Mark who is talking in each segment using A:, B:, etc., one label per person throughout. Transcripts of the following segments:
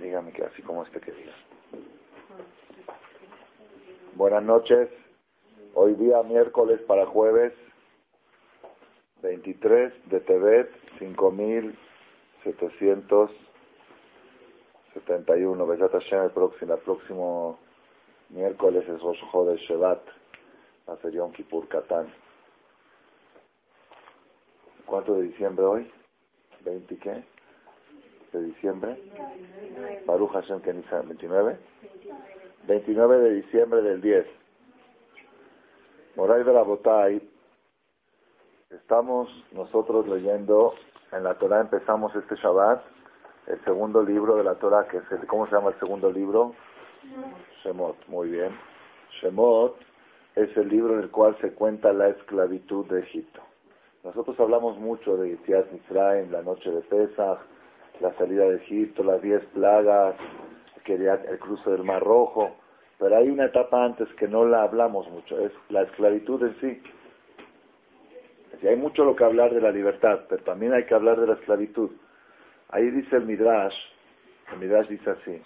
A: dígame que así como este que diga. Buenas noches. Hoy día miércoles para jueves 23 de Tebet 5771. Besat Hashem el próximo, el próximo miércoles es Rosh de Shevat. Va a ser Yom Kippur Katán. ¿Cuánto de diciembre hoy? ¿20 qué? ¿De diciembre? Baruch Hashem Kenisa, ¿29? 29 de diciembre del 10. Moray de la Botay. Estamos nosotros leyendo en la Torah, empezamos este Shabbat, el segundo libro de la Torah, que es el, ¿cómo se llama el segundo libro? Shemot, muy bien. Shemot es el libro en el cual se cuenta la esclavitud de Egipto. Nosotros hablamos mucho de Yitziat Mitzrayim, la noche de Pesach, la salida de Egipto, las diez plagas, el cruce del Mar Rojo, pero hay una etapa antes que no la hablamos mucho, es la esclavitud en sí. hay mucho lo que hablar de la libertad, pero también hay que hablar de la esclavitud. Ahí dice el Midrash, el Midrash dice así,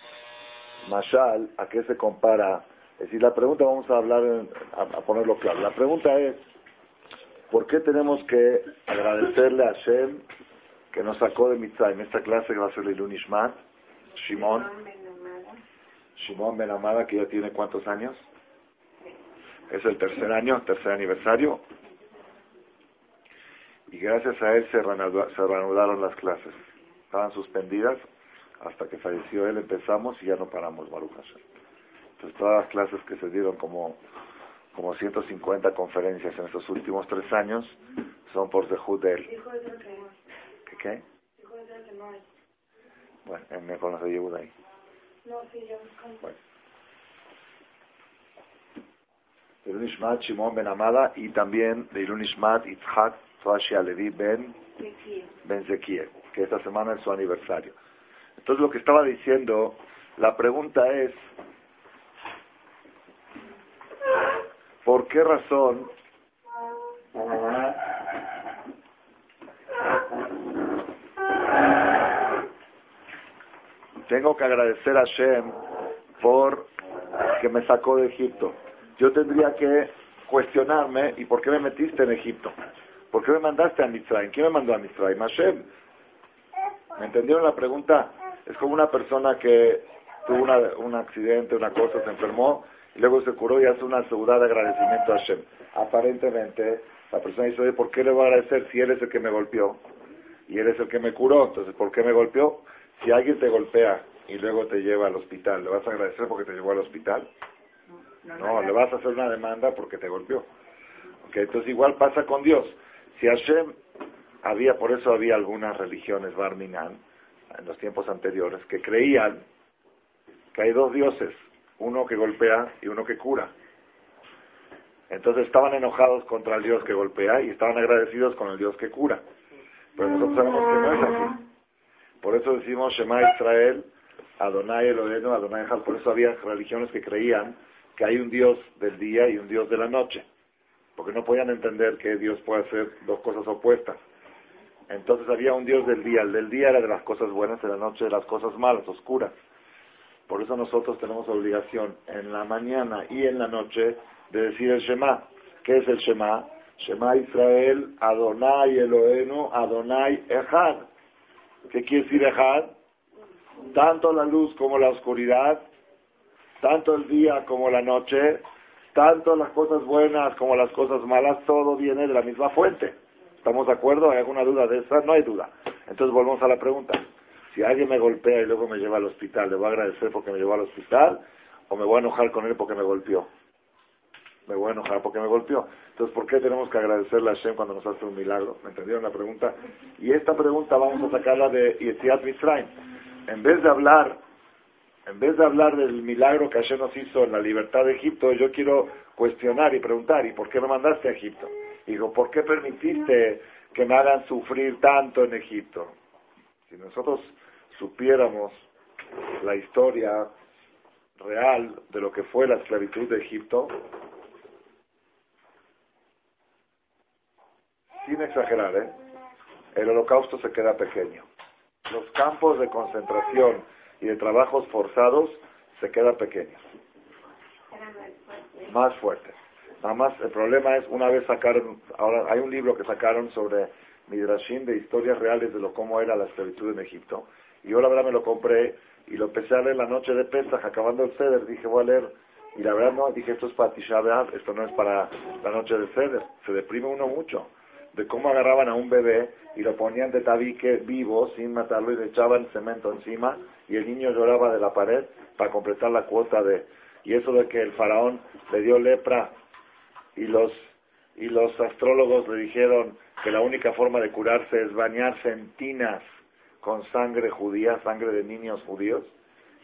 A: Mashal, ¿a qué se compara? Es decir, la pregunta vamos a hablar, a ponerlo claro. La pregunta es, ¿Por qué tenemos que agradecerle a Hashem que nos sacó de Mitzrayim? Esta clase que va a ser el Ishmat, Shimon, Shimon Ben Amada, que ya tiene cuántos años? Es el tercer año, tercer aniversario. Y gracias a él se, reanudaron las clases. Estaban suspendidas hasta que falleció él, empezamos y ya no paramos, Baruch Hashem. Entonces todas las clases que se dieron como como 150 conferencias en estos últimos tres años son por Zehut de él. ¿Qué qué? Bueno, él me conoce Yehuda ahí. No, sí, yo bueno. De Ishmat, Shimon Ben Amada y también de Ilun Ishmat, Itzhak, Toashi Alevi Ben, Ben Zekiel, que esta semana es su aniversario. Entonces lo que estaba diciendo, la pregunta es, ¿Por qué razón tengo que agradecer a Shem por que me sacó de Egipto? Yo tendría que cuestionarme, ¿y por qué me metiste en Egipto? ¿Por qué me mandaste a Mitzrayim? ¿Quién me mandó a Mitzrayim? Hashem. ¿Me entendieron la pregunta? Es como una persona que tuvo un accidente, una cosa, se enfermó y luego se curó y hace una seguridad de agradecimiento a Hashem. Aparentemente, la persona dice, oye, ¿por qué le voy a agradecer si él es el que me golpeó? Y él es el que me curó, entonces, ¿por qué me golpeó? Si alguien te golpea y luego te lleva al hospital, ¿le vas a agradecer porque te llevó al hospital? No, le vas a hacer una demanda porque te golpeó. Okay, entonces igual pasa con Dios. Si Hashem había, por eso había algunas religiones, Barminan, en los tiempos anteriores, que creían que hay dos dioses, uno que golpea y uno que cura. Entonces estaban enojados contra el Dios que golpea y estaban agradecidos con el Dios que cura. Pero nosotros sabemos que no es así. Por eso decimos Shema Israel, Adonai Elohenu, Adonai Echad. Por eso había religiones que creían que hay un Dios del día y un Dios de la noche. Porque no podían entender que Dios puede hacer dos cosas opuestas. Entonces había un Dios del día. El del día era de las cosas buenas, de la noche de las cosas malas, oscuras. Por eso nosotros tenemos obligación en la mañana y en la noche de decir el Shema. ¿Qué es el Shema? Shema Israel, Adonai Elohenu, Adonai Echad. ¿Qué quiere decir Echad? Tanto la luz como la oscuridad, tanto el día como la noche, tanto las cosas buenas como las cosas malas, todo viene de la misma fuente. ¿Estamos de acuerdo? ¿Hay alguna duda de esa? No hay duda. Entonces volvemos a la pregunta. Si alguien me golpea y luego me lleva al hospital, ¿le voy a agradecer porque me llevó al hospital? ¿O me voy a enojar con él porque me golpeó? Me voy a enojar porque me golpeó. Entonces, ¿por qué tenemos que agradecerle a Hashem cuando nos hace un milagro? ¿Me entendieron la pregunta? Y esta pregunta vamos a sacarla de Yetziat Mitzrayim. En vez de hablar, en vez de hablar del milagro que Hashem nos hizo en la libertad de Egipto, yo quiero cuestionar y preguntar, ¿y por qué me mandaste a Egipto? Digo, ¿por qué permitiste que me hagan sufrir tanto en Egipto? Si nosotros supiéramos la historia real de lo que fue la esclavitud de Egipto, sin exagerar, ¿eh? el holocausto se queda pequeño. Los campos de concentración y de trabajos forzados se quedan pequeños. Más fuertes. Nada más el problema es, una vez sacaron, ahora hay un libro que sacaron sobre Midrashim de historias reales de lo cómo era la esclavitud en Egipto. Yo la verdad me lo compré y lo empecé a leer la noche de Pesach, acabando el Ceder, dije voy a leer. Y la verdad no, dije esto es para Tisha esto no es para la noche de Ceder. Se deprime uno mucho de cómo agarraban a un bebé y lo ponían de tabique vivo sin matarlo y le echaban cemento encima y el niño lloraba de la pared para completar la cuota de... Y eso de que el faraón le dio lepra y los, y los astrólogos le dijeron que la única forma de curarse es bañarse en tinas con sangre judía, sangre de niños judíos.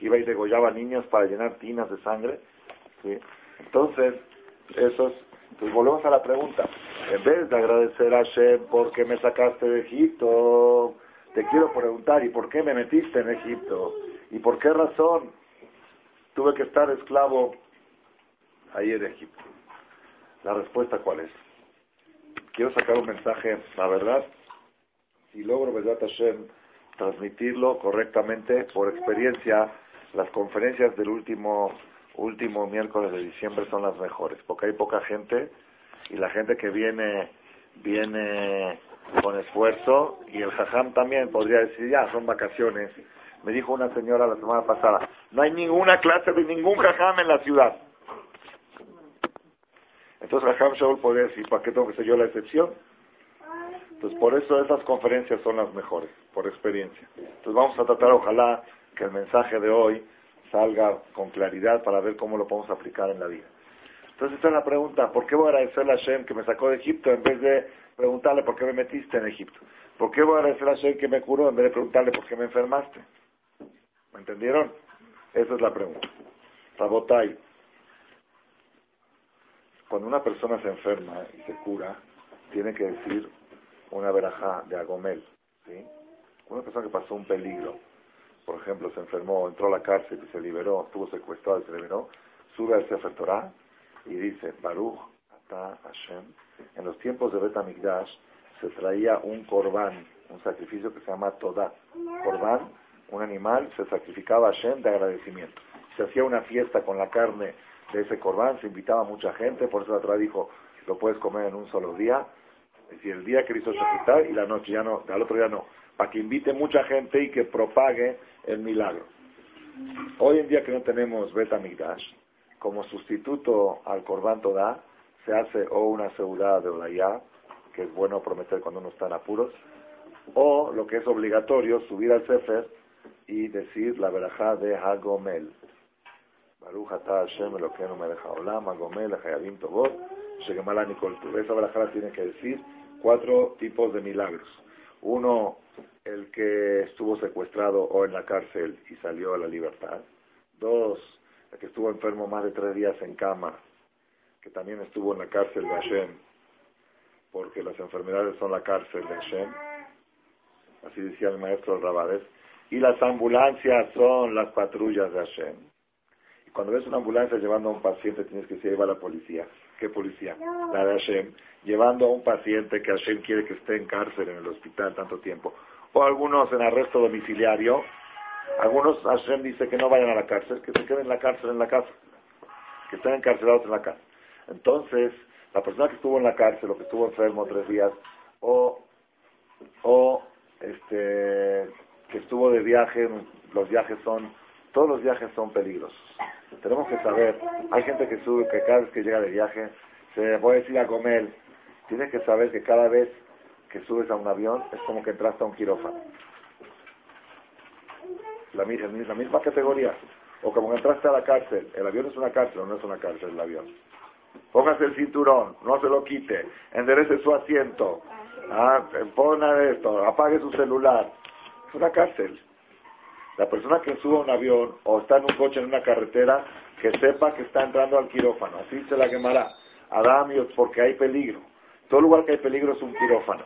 A: Iba y degollaba niños para llenar tinas de sangre. Entonces, esos pues volvemos a la pregunta. En vez de agradecer a Hashem porque me sacaste de Egipto, te quiero preguntar, ¿y por qué me metiste en Egipto? ¿Y por qué razón tuve que estar esclavo ahí en Egipto? La respuesta cuál es? Quiero sacar un mensaje, la verdad, si logro, verdad Hashem, transmitirlo correctamente por experiencia, las conferencias del último último miércoles de diciembre son las mejores, porque hay poca gente y la gente que viene viene con esfuerzo y el jajam también podría decir, ya, son vacaciones. Me dijo una señora la semana pasada, no hay ninguna clase de ningún jajam en la ciudad. Entonces Jajam Shaul podría decir, ¿para qué tengo que ser yo la excepción? Entonces por eso esas conferencias son las mejores, por experiencia. Entonces vamos a tratar, ojalá, que el mensaje de hoy salga con claridad para ver cómo lo podemos aplicar en la vida. Entonces esta es la pregunta, ¿por qué voy a agradecerle a Hashem que me sacó de Egipto en vez de preguntarle por qué me metiste en Egipto? ¿Por qué voy a agradecerle a Hashem que me curó en vez de preguntarle por qué me enfermaste? ¿Me entendieron? Esa es la pregunta. Rabotai, cuando una persona se enferma y se cura, tiene que decir una verajá de Agomel. ¿sí? Una persona que pasó un peligro, por ejemplo, se enfermó, entró a la cárcel y se liberó, estuvo secuestrado y se liberó, sube al Sefer Torah y dice, Baruch Ata Hashem, en los tiempos de Bet se traía un corbán, un sacrificio que se llama Todá. Corbán, un animal, se sacrificaba Hashem de agradecimiento. Se hacía una fiesta con la carne de ese corbán, se invitaba mucha gente, por eso la Torah dijo, lo puedes comer en un solo día, es decir, el día hizo Shakitar y la noche, ya no, al otro día no, para que invite mucha gente y que propague el milagro. Hoy en día que no tenemos Beta Migdash, como sustituto al Corban Todá, se hace o una seudá de Olayá, que es bueno prometer cuando uno está en apuros, o lo que es obligatorio, subir al Sefer y decir la verajá de Hagomel. Baruch atah Hashem Elokeinu melech haolam, Hagomel, Hayabim Tovot, Shegemala Nikol Esa verajá tiene que decir cuatro tipos de milagros. Uno, el que estuvo secuestrado o en la cárcel y salió a la libertad. Dos, el que estuvo enfermo más de tres días en cama, que también estuvo en la cárcel de Hashem, porque las enfermedades son la cárcel de Hashem. Así decía el maestro Rabades. Y las ambulancias son las patrullas de Hashem. Cuando ves una ambulancia llevando a un paciente, tienes que decir, ahí va la policía. ¿Qué policía? La de Hashem. Llevando a un paciente que Hashem quiere que esté en cárcel en el hospital tanto tiempo o algunos en arresto domiciliario. Algunos, Hashem dice que no vayan a la cárcel, que se queden en la cárcel en la casa, que estén encarcelados en la casa. Entonces, la persona que estuvo en la cárcel o que estuvo enfermo tres días, o, o este, que estuvo de viaje, los viajes son, todos los viajes son peligrosos. Tenemos que saber, hay gente que sube, que cada vez que llega de viaje, se a decir a comer, tienes que saber que cada vez que subes a un avión es como que entraste a un quirófano. La, la misma categoría. O como que entraste a la cárcel. El avión es una cárcel o no es una cárcel el avión. Póngase el cinturón, no se lo quite, enderece su asiento, ah, esto, apague su celular. Es una cárcel. La persona que sube a un avión o está en un coche en una carretera, que sepa que está entrando al quirófano. Así se la quemará. Adamios, porque hay peligro. Todo lugar que hay peligro es un quirófano.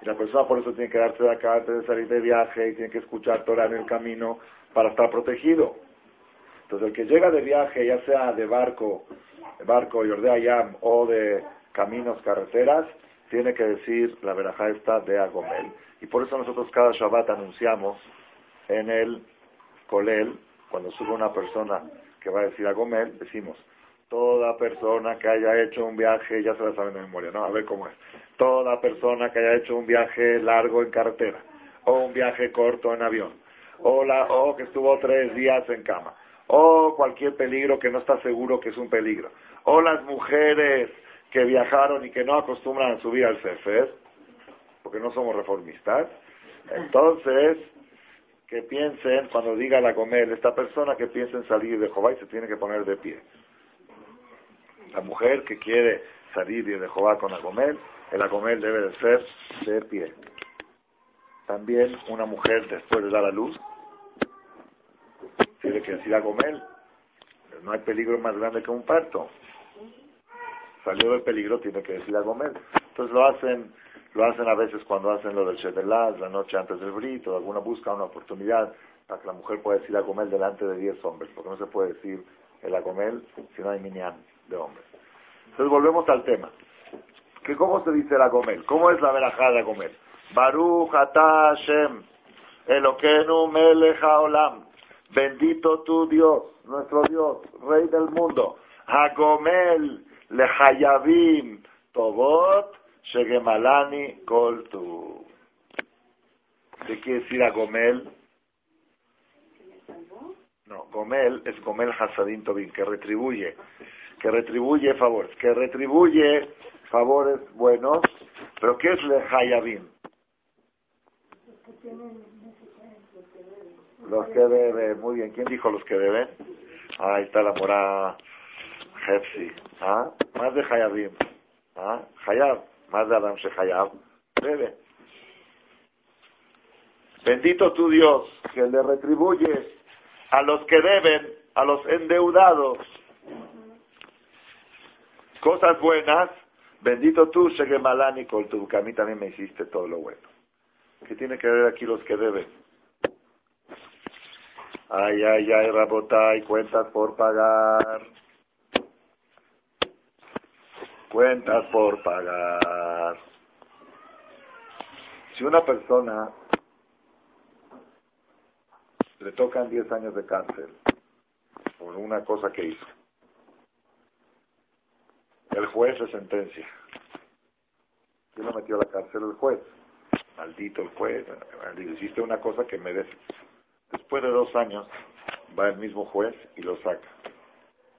A: Y la persona por eso tiene que darse de acá antes de salir de viaje y tiene que escuchar Torah en el camino para estar protegido. Entonces el que llega de viaje, ya sea de barco, barco, Yordea Yam o de caminos, carreteras, tiene que decir la verajá esta de Agomel. Y por eso nosotros cada Shabbat anunciamos en el Colel, cuando sube una persona que va a decir Agomel, decimos, toda persona que haya hecho un viaje, ya se la saben de memoria, ¿no? A ver cómo es. Toda persona que haya hecho un viaje largo en carretera, o un viaje corto en avión, o, la, o que estuvo tres días en cama, o cualquier peligro que no está seguro que es un peligro, o las mujeres que viajaron y que no acostumbran a subir al Cefer, porque no somos reformistas, entonces que piensen, cuando diga la comer, esta persona que piense en salir de Jehová y se tiene que poner de pie. La mujer que quiere salir de Jehová con Agomel, el Agomel debe de ser de pie. También una mujer después de dar a luz, tiene que decir Agomel, no hay peligro más grande que un parto. Salió del peligro, tiene que decir Agomel. Entonces lo hacen lo hacen a veces cuando hacen lo del Shedelaz, la noche antes del brito, alguna busca una oportunidad para que la mujer pueda decir Agomel delante de 10 hombres, porque no se puede decir el Agomel si no hay minyan de hombres. Entonces volvemos al tema. Que ¿Cómo se dice la Gomel? ¿Cómo es la verajada de Gomel? Baruch atah Hashem, Eloquenu melech haolam. Bendito tu Dios, nuestro Dios, Rey del mundo. Hagomel lehayavim tobot shegemalani kol tu. ¿Qué quiere decir Agomel? No, Gomel es Gomel Hasadim Tobin, que retribuye que retribuye favores, que retribuye favores buenos, pero ¿qué es lehayabim? Los que deben, muy bien, ¿quién dijo los que deben? ahí está la mora Jepsi, ¿ah? Más de Hayabim, ¿ah? Hayab, más de Adam Hayab, debe. Bendito tu Dios, que le retribuye a los que deben, a los endeudados, cosas buenas, bendito tú, Shegemalani tu que a mí también me hiciste todo lo bueno. ¿Qué tiene que ver aquí los que deben? Ay, ay, ay, Rabotay, cuentas por pagar. Cuentas por pagar. Si una persona le tocan 10 años de cárcel por una cosa que hizo, el juez se sentencia. ¿Quién lo metió a la cárcel? El juez. Maldito el juez. Hiciste una cosa que merece. Después de dos años va el mismo juez y lo saca.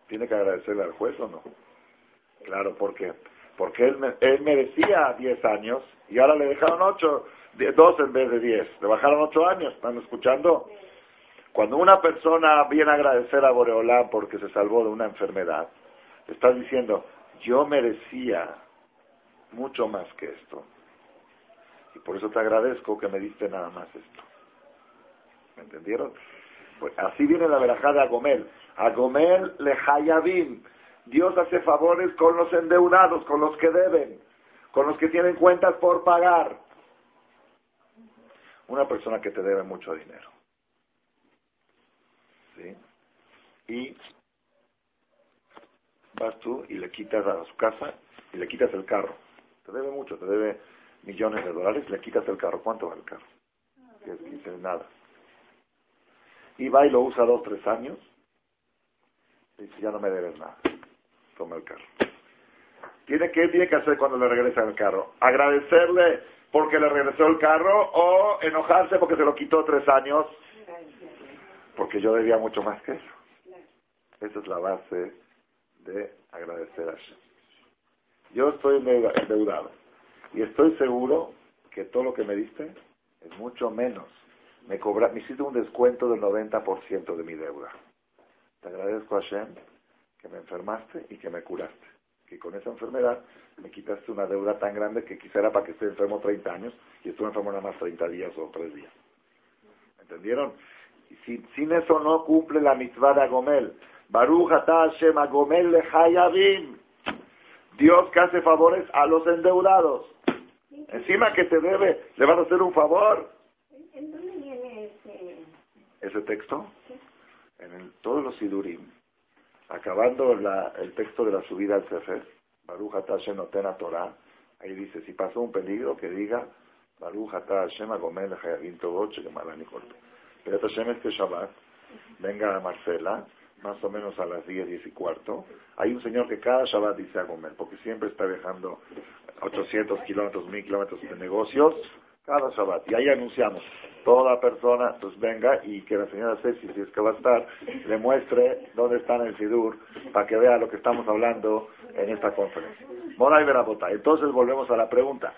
A: ¿Tiene que agradecerle al juez o no? Claro, ¿por qué? Porque él, él merecía diez años y ahora le dejaron ocho, dos en vez de diez. Le bajaron ocho años. ¿Están escuchando? Cuando una persona viene a agradecer a Boreolá porque se salvó de una enfermedad, está diciendo, yo merecía mucho más que esto. Y por eso te agradezco que me diste nada más esto. ¿Me entendieron? Pues así viene la verajada de Agomel. Agomel le hayabim. Dios hace favores con los endeudados, con los que deben, con los que tienen cuentas por pagar. Una persona que te debe mucho dinero. ¿Sí? Y vas tú y le quitas a su casa y le quitas el carro. Te debe mucho, te debe millones de dólares, le quitas el carro. ¿Cuánto vale el carro? Dice, nada. Y va y lo usa dos, tres años. Y dice, ya no me debes nada. Toma el carro. ¿Tiene, ¿Qué tiene que hacer cuando le regresa el carro? ¿Agradecerle porque le regresó el carro o enojarse porque se lo quitó tres años? Porque yo debía mucho más que eso. Esa es la base de agradecer a Hashem. Yo estoy endeudado y estoy seguro que todo lo que me diste es mucho menos. Me, cobra, me hiciste un descuento del 90% de mi deuda. Te agradezco a Hashem que me enfermaste y que me curaste. Que con esa enfermedad me quitaste una deuda tan grande que quizá era para que esté enfermo 30 años y estuve enfermo nada más 30 días o 3 días. ¿Entendieron? Y sin, eso no cumple la mitzvah de Agomel. Baruch Hashem Agomel Lehayavim. Dios que hace favores a los endeudados. Encima que te debe, le vas a hacer un favor.
B: ¿En dónde viene ese,
A: ese texto? En todos los Sidurim. Acabando el texto de la subida al Sefer, Baruch Hashem Torah, Ahí dice, si pasó un peligro, que diga, Baruch Ata Hashem Agomel Hayavim Toboche que Malani Corto. Pero Hashem este Shabbat, venga a Marcela, más o menos a las 10, 10 y cuarto. Hay un señor que cada Shabbat dice Agomel, porque siempre está viajando 800 kilómetros, 1000 kilómetros de negocios, cada Shabbat. Y ahí anunciamos, toda persona, pues venga y que la señora Ceci, si es que va a estar, le muestre dónde está en el Sidur, para que vea lo que estamos hablando en esta conferencia. Mora y Verabota. Entonces volvemos a la pregunta.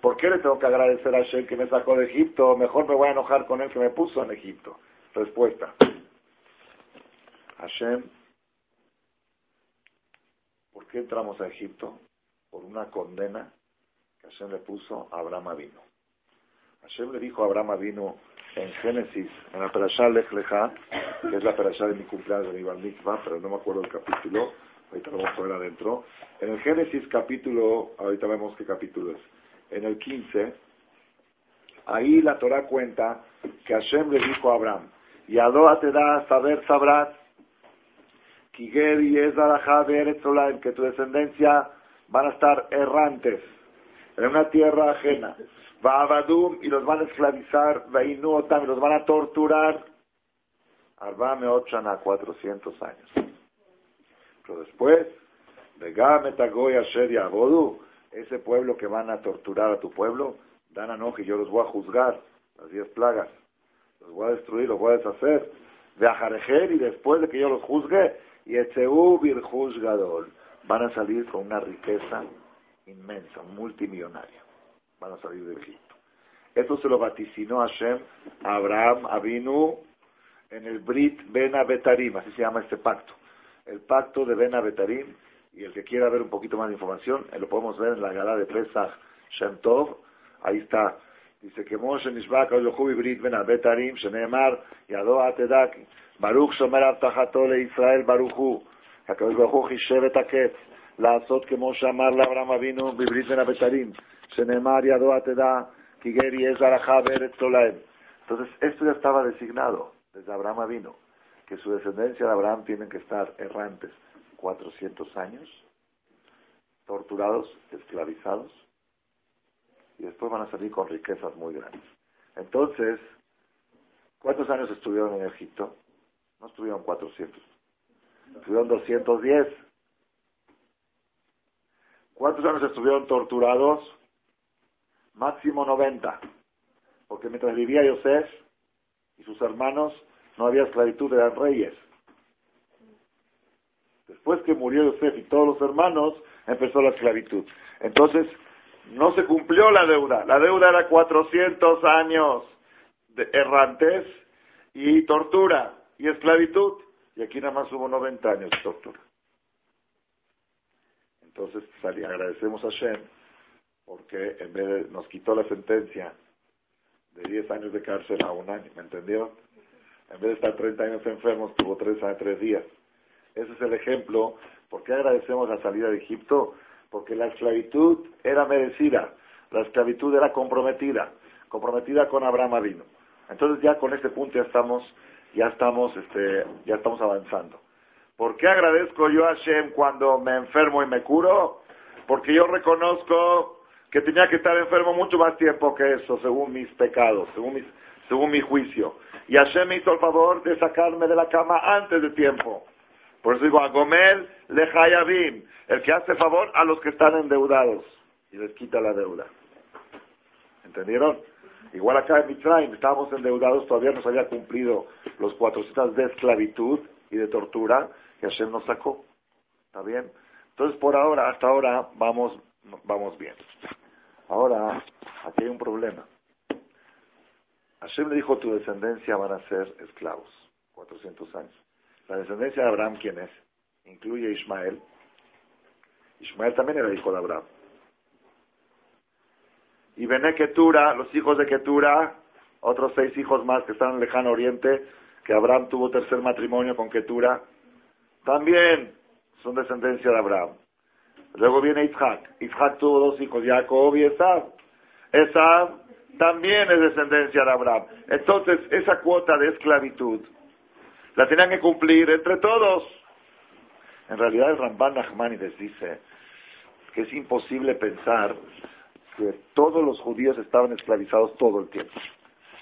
A: ¿Por qué le tengo que agradecer a Hashem que me sacó de Egipto? Mejor me voy a enojar con él que me puso en Egipto. Respuesta. Hashem, ¿por qué entramos a Egipto? Por una condena que Hashem le puso a Abraham vino. Hashem le dijo a Abraham vino en Génesis, en la Perashá Lech que es la Perashá de mi cumpleaños de mi pero no me acuerdo el capítulo, ahorita lo vamos a ver adentro. En el Génesis capítulo, ahorita vemos qué capítulo es en el 15, ahí la Torah cuenta que Hashem le dijo a Abraham, y Adoa te da saber sabrás, y que tu descendencia van a estar errantes en una tierra ajena. Va a Badum y los van a esclavizar, y los van a torturar. Arbame a 400 años. Pero después, de Gametagoy Asher y Abodu, ese pueblo que van a torturar a tu pueblo, dan que yo los voy a juzgar, las diez plagas, los voy a destruir, los voy a deshacer, de Ajarejer y después de que yo los juzgue, y Etzeu Virjuzgadol, van a salir con una riqueza inmensa, multimillonaria. Van a salir de Egipto. Esto se lo vaticinó Hashem a Abraham Avinu en el Brit Ben Abetarim, así se llama este pacto. El pacto de Ben Abetarim, y el que quiera ver un poquito más de información, eh, lo podemos ver en la gala de Pesach Shem Tov. Ahí está. Dice que Moshe Nishba Yohubi Brit Ben Abetarim, Sheneemar, Yado Atedak, Baruch Shomer Abtahato le Israel Baruchu, Hakadosh Baruchu לעשות כמו שאמר לאברהם אבינו בברית בין הבתרים, שנאמר ידוע תדע כי גר יהיה זרעך בארץ תולד. Entonces, esto ya estaba designado desde Abraham vino, que su descendencia de Abraham tienen que estar errantes. 400 años, torturados, esclavizados, y después van a salir con riquezas muy grandes. Entonces, ¿cuántos años estuvieron en Egipto? No estuvieron 400, estuvieron 210. ¿Cuántos años estuvieron torturados? Máximo 90. Porque mientras vivía Yosef y sus hermanos, no había esclavitud, eran reyes. Después que murió Yosef y todos los hermanos, empezó la esclavitud. Entonces, no se cumplió la deuda. La deuda era 400 años de errantes y tortura y esclavitud. Y aquí nada más hubo 90 años de tortura. Entonces agradecemos a Shem porque en vez de nos quitó la sentencia de 10 años de cárcel a un año, ¿me entendió? En vez de estar 30 años enfermos, tuvo 3 años, 3 días. Ese es el ejemplo. ¿Por qué agradecemos la salida de Egipto? Porque la esclavitud era merecida, la esclavitud era comprometida, comprometida con Abraham Avino. Entonces ya con este punto ya estamos, ya estamos, este, ya estamos avanzando. ¿Por qué agradezco yo a Hashem cuando me enfermo y me curo? Porque yo reconozco que tenía que estar enfermo mucho más tiempo que eso, según mis pecados, según, según mi juicio. Y Hashem me hizo el favor de sacarme de la cama antes de tiempo. Por eso digo, a Gomel le el que hace favor a los que están endeudados y les quita la deuda. ¿Entendieron? Igual acá en Mitzrayim estábamos endeudados, todavía no se había cumplido los 400 de esclavitud y de tortura que Hashem nos sacó. ¿Está bien? Entonces, por ahora, hasta ahora, vamos, vamos bien. Ahora, aquí hay un problema. Hashem le dijo, tu descendencia van a ser esclavos, 400 años. La descendencia de Abraham, ¿quién es? Incluye Ismael. Ismael también era hijo de Abraham. Y Bené Ketura, los hijos de Ketura, otros seis hijos más que están en el lejano oriente, que Abraham tuvo tercer matrimonio con Ketura, también son descendencia de Abraham. Luego viene Isaac. Isaac tuvo dos hijos, Jacob y Esab. Esab también es descendencia de Abraham. Entonces, esa cuota de esclavitud la tenían que cumplir entre todos. En realidad el Ramban Nachmanides dice, que es imposible pensar que todos los judíos estaban esclavizados todo el tiempo.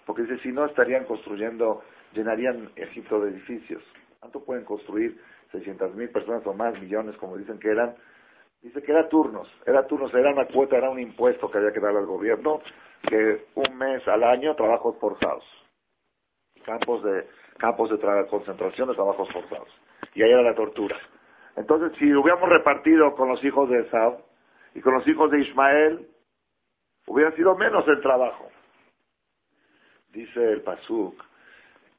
A: Porque dice, si no estarían construyendo, llenarían Egipto de edificios. ¿Cuánto pueden construir 600 mil personas o más, millones, como dicen que eran? Dice que era turnos, era turnos, era una cuota, era un impuesto que había que darle al gobierno, que un mes al año trabajos forzados. Campos de, campos de concentración de trabajos forzados. Y ahí era la tortura. Entonces, si hubiéramos repartido con los hijos de Esab y con los hijos de Ismael, hubiera sido menos el trabajo. Dice el Pasuk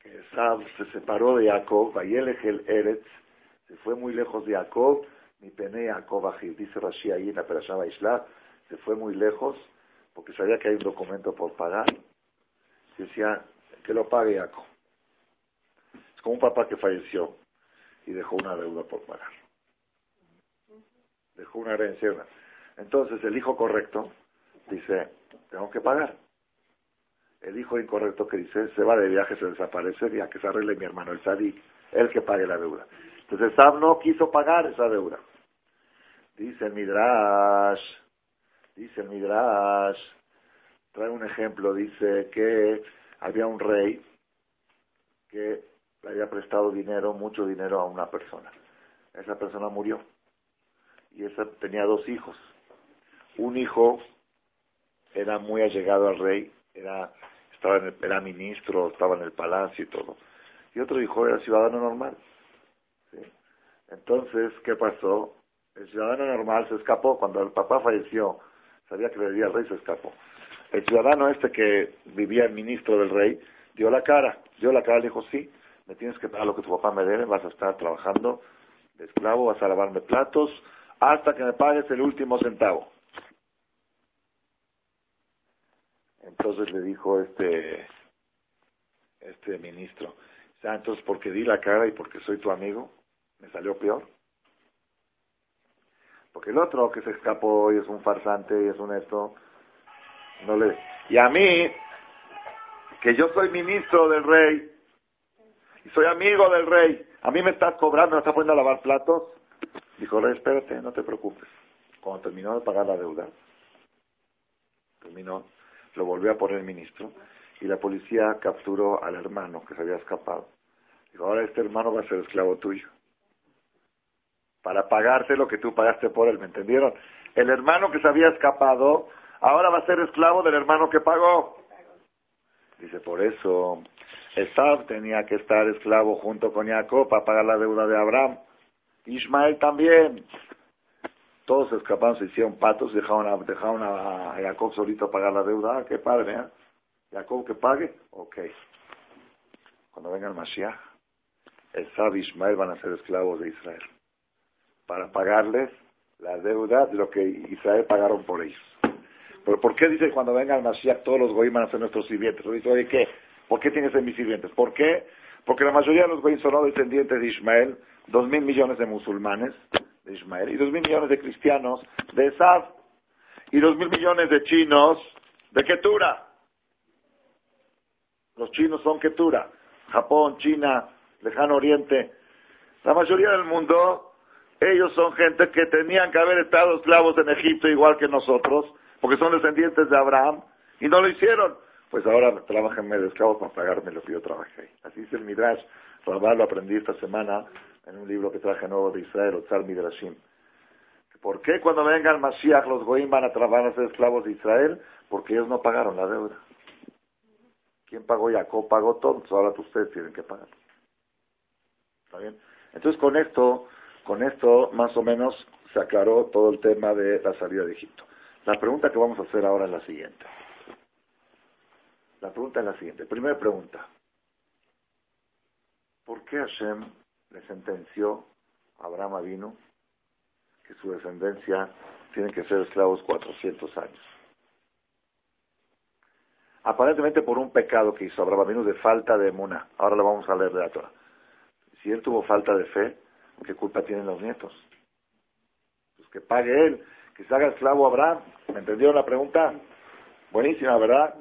A: que Esab se separó de Jacob, el Eretz, se fue muy lejos de Jacob, mi pene Jacob Agil, dice Rashi ahí en la Perashama Isla, se fue muy lejos porque sabía que hay un documento por pagar. Decía que lo pague Jacob. Es como un papá que falleció y dejó una deuda por pagar. Dejó una herencia. Entonces el hijo correcto dice, tengo que pagar. El hijo incorrecto que dice, se va de viaje, se desaparece, ya que se arregle mi hermano el sadik, él que pague la deuda. Entonces Sab no quiso pagar esa deuda. Dice el Midrash, dice el Midrash, trae un ejemplo, dice que había un rey que le había prestado dinero, mucho dinero a una persona. Esa persona murió y esa tenía dos hijos. Un hijo era muy allegado al rey, era, estaba en era ministro, estaba en el palacio y todo. Y otro hijo era ciudadano normal. Entonces, ¿qué pasó? El ciudadano normal se escapó. Cuando el papá falleció, sabía que le debía al rey, se escapó. El ciudadano este que vivía el ministro del rey, dio la cara. Dio la cara y dijo, sí, me tienes que pagar lo que tu papá me debe, vas a estar trabajando de esclavo, vas a lavarme platos, hasta que me pagues el último centavo. Entonces le dijo este, este ministro, ah, entonces porque di la cara y porque soy tu amigo, me salió peor. Porque el otro que se escapó y es un farsante y es un esto, no le... Y a mí, que yo soy ministro del rey, y soy amigo del rey, a mí me estás cobrando, me estás poniendo a lavar platos. Dijo, rey, espérate, no te preocupes. Cuando terminó de pagar la deuda, terminó, lo volvió a poner ministro, y la policía capturó al hermano que se había escapado. Dijo, ahora este hermano va a ser esclavo tuyo. Para pagarte lo que tú pagaste por él, ¿me entendieron? El hermano que se había escapado, ahora va a ser esclavo del hermano que pagó. Dice, por eso Esab tenía que estar esclavo junto con Jacob para pagar la deuda de Abraham. Ismael también. Todos escaparon, se hicieron patos, dejaron a, dejaron a Jacob solito pagar la deuda. Ah, qué padre, ¿eh? Jacob que pague, ok. Cuando venga el Mashiach, Esab y Ismael van a ser esclavos de Israel. Para pagarles la deuda de lo que Israel pagaron por ellos. Pero ¿por qué dice cuando venga el Mashiach todos los goyim van a ser nuestros sirvientes? Dice, oye, ¿qué? ¿Por qué tienes ser mis sirvientes? ¿Por qué? Porque la mayoría de los goyim son descendientes de Ismael, dos mil millones de musulmanes de Ismael y dos mil millones de cristianos de Esad y dos mil millones de chinos de Ketura. Los chinos son Ketura, Japón, China, Lejano Oriente. La mayoría del mundo, ellos son gente que tenían que haber estado esclavos en Egipto igual que nosotros, porque son descendientes de Abraham, y no lo hicieron. Pues ahora trabajenme de esclavo para pagarme lo que yo trabajé. Así dice el Midrash. Rabá lo aprendí esta semana en un libro que traje nuevo de Israel, Otzar Midrashim. ¿Por qué cuando venga el Mashiach los Goim van a, trabajar a ser esclavos de Israel? Porque ellos no pagaron la deuda. ¿Quién pagó? Jacob pagó todo, ahora ustedes tienen que pagar. ¿Está bien? Entonces con esto, con esto más o menos se aclaró todo el tema de la salida de Egipto. La pregunta que vamos a hacer ahora es la siguiente. La pregunta es la siguiente. Primera pregunta. ¿Por qué Hashem le sentenció a Abraham Avinu que su descendencia tiene que ser esclavos 400 años? Aparentemente por un pecado que hizo Abraham Avinu de falta de emuna. Ahora lo vamos a leer de la Torah. Si él tuvo falta de fe, ¿qué culpa tienen los nietos? Pues que pague él que se haga esclavo Abraham. ¿Me entendieron la pregunta? Buenísima, ¿verdad?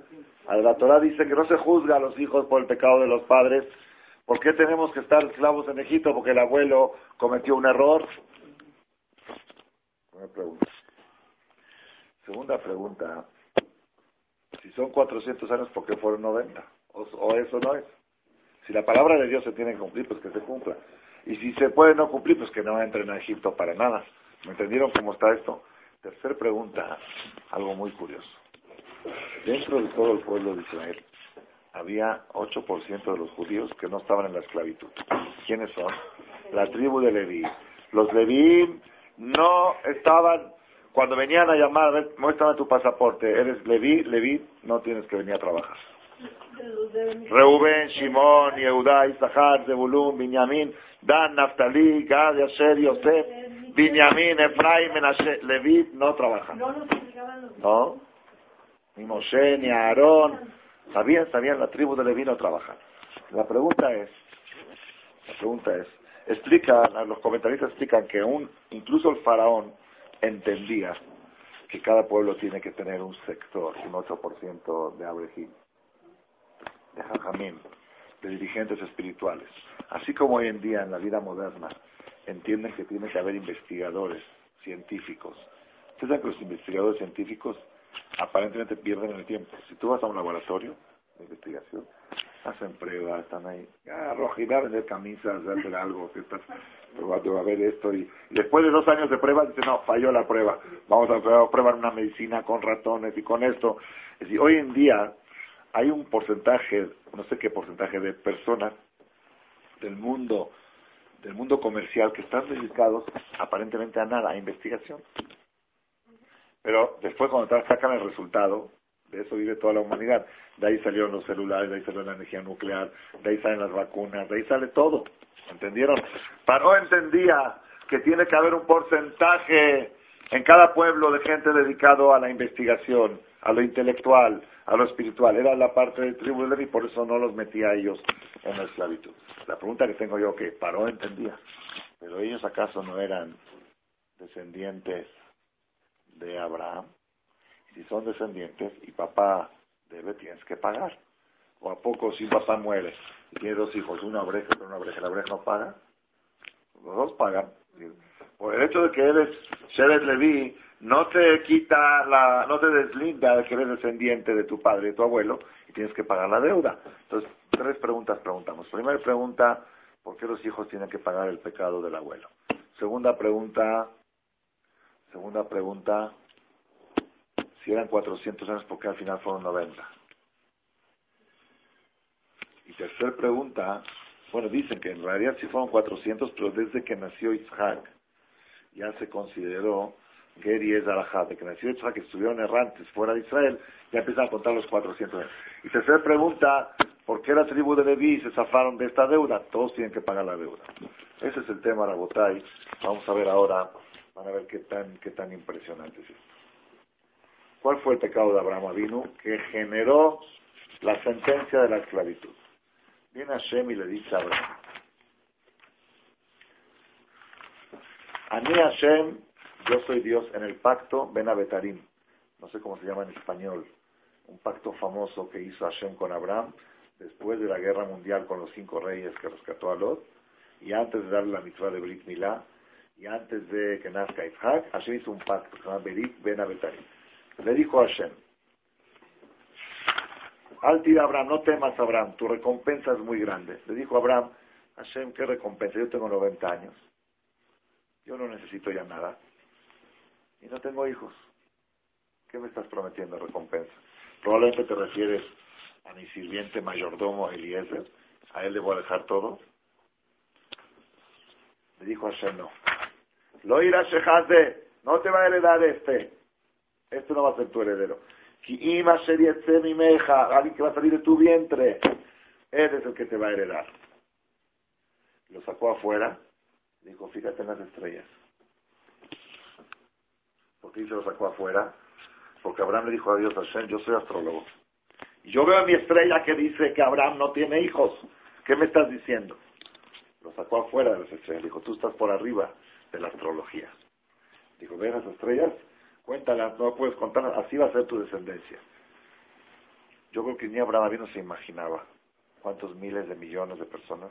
A: La Torah dice que no se juzga a los hijos por el pecado de los padres. ¿Por qué tenemos que estar esclavos en Egipto? Porque el abuelo cometió un error. Segunda pregunta, si son 400 años, ¿por qué fueron 90? O, o, eso no es. Si la palabra de Dios se tiene que cumplir, pues que se cumpla. Y si se puede no cumplir, pues que no entren a Egipto para nada. ¿Me entendieron cómo está esto? Tercer pregunta, algo muy curioso. Dentro de todo el pueblo de Israel, había 8% de los judíos que no estaban en la esclavitud. ¿Quiénes son? La tribu de Leví. Los Leví no estaban, cuando venían a llamar, muéstrame tu pasaporte, eres Leví, Leví, no tienes que venir a trabajar. Reuben, Shimon, Yehuda, Isahar, Zebulun, Binyamin, Dan, Naftali, Gad, Yasher, Yosef, Binyamin, Efraim, Menashe, Leví no trabajan. No, ni Moshe, ni Aarón, sabían, sabían, la tribu de Leví no trabajan. La pregunta es, la pregunta es, explica, los comentaristas explican que un, incluso el faraón entendía que cada pueblo tiene que tener un sector, un 8% de abrejim, de jajamim, de dirigentes espirituales. Así como hoy en día en la vida moderna entienden que tiene que haber investigadores científicos. Ustedes saben que los investigadores científicos aparentemente pierden el tiempo. Si tú vas a un laboratorio de investigación, hacen pruebas, están ahí, ah, a vender camisas, a hacer algo, que estás probando a ver esto, y, después de dos años de pruebas, dice, no, falló la prueba, vamos a probar una medicina con ratones y con esto. Es decir, hoy en día hay un porcentaje, no sé qué porcentaje de personas del mundo del mundo comercial que están dedicados aparentemente a nada, a investigación. Pero después cuando sacan el resultado, de eso vive toda la humanidad. De ahí salieron los celulares, de ahí salió la energía nuclear, de ahí salen las vacunas, de ahí sale todo. ¿Entendieron? Paró entendía que tiene que haber un porcentaje en cada pueblo de gente dedicado a la investigación, a lo intelectual, a lo espiritual. Era la parte del tribu de y por eso no los metía a ellos en la esclavitud. La pregunta que tengo yo, que Paró entendía, pero ellos acaso no eran descendientes de Abraham. Si son descendientes y papá debe, tienes que pagar. O a poco si papá muere y tiene dos hijos, una oreja y una oreja, la oreja no paga, los dos pagan. Por el hecho de que eres Sheres Levi, no te quita la, no te deslinda de que eres descendiente de tu padre y tu abuelo y tienes que pagar la deuda. Entonces, tres preguntas preguntamos. Primera pregunta, ¿por qué los hijos tienen que pagar el pecado del abuelo? Segunda pregunta, Segunda pregunta, si eran 400 años, ¿por qué al final fueron 90? Y tercera pregunta, bueno, dicen que en realidad sí fueron 400, pero desde que nació Isaac ya se consideró Geri es de que nació que estuvieron errantes fuera de Israel, ya empiezan a contar los 400 años. Y tercera pregunta, ¿por qué la tribu de Leví se zafaron de esta deuda? Todos tienen que pagar la deuda. Ese es el tema, Rabotai. Vamos a ver ahora Van a ver qué tan, qué tan impresionante es esto. ¿Cuál fue el pecado de Abraham Avinu que generó la sentencia de la esclavitud? Viene Hashem y le dice a Abraham, Ani Hashem, yo soy Dios en el pacto Ben Abetarim, no sé cómo se llama en español, un pacto famoso que hizo Hashem con Abraham después de la guerra mundial con los cinco reyes que rescató a Lot y antes de darle la mitzvah de Brit Milá, y antes de que nazca Isaac, Hashem hizo un pacto que se llama Berit Ben Le dijo a Hashem, al tira Abraham, no temas Abraham, tu recompensa es muy grande. Le dijo Abraham, Hashem, ¿qué recompensa? Yo tengo 90 años. Yo no necesito ya nada. Y no tengo hijos. ¿Qué me estás prometiendo recompensa? Probablemente te refieres a mi sirviente mayordomo Eliezer. A él le voy a dejar todo. Le dijo Hashem, no. Lo irá de, no te va a heredar este. Este no va a ser tu heredero. Ima mi meja, alguien que va a salir de tu vientre. Él es el que te va a heredar. Lo sacó afuera. Dijo, fíjate en las estrellas. ¿Por qué se lo sacó afuera? Porque Abraham le dijo a Dios, Hashem, yo soy astrólogo. Y yo veo a mi estrella que dice que Abraham no tiene hijos. ¿Qué me estás diciendo? Lo sacó afuera de las estrellas. Dijo, tú estás por arriba de la astrología. Dijo, ven las estrellas, cuéntalas, no puedes contarlas, así va a ser tu descendencia. Yo creo que ni Abraham no se imaginaba cuántos miles de millones de personas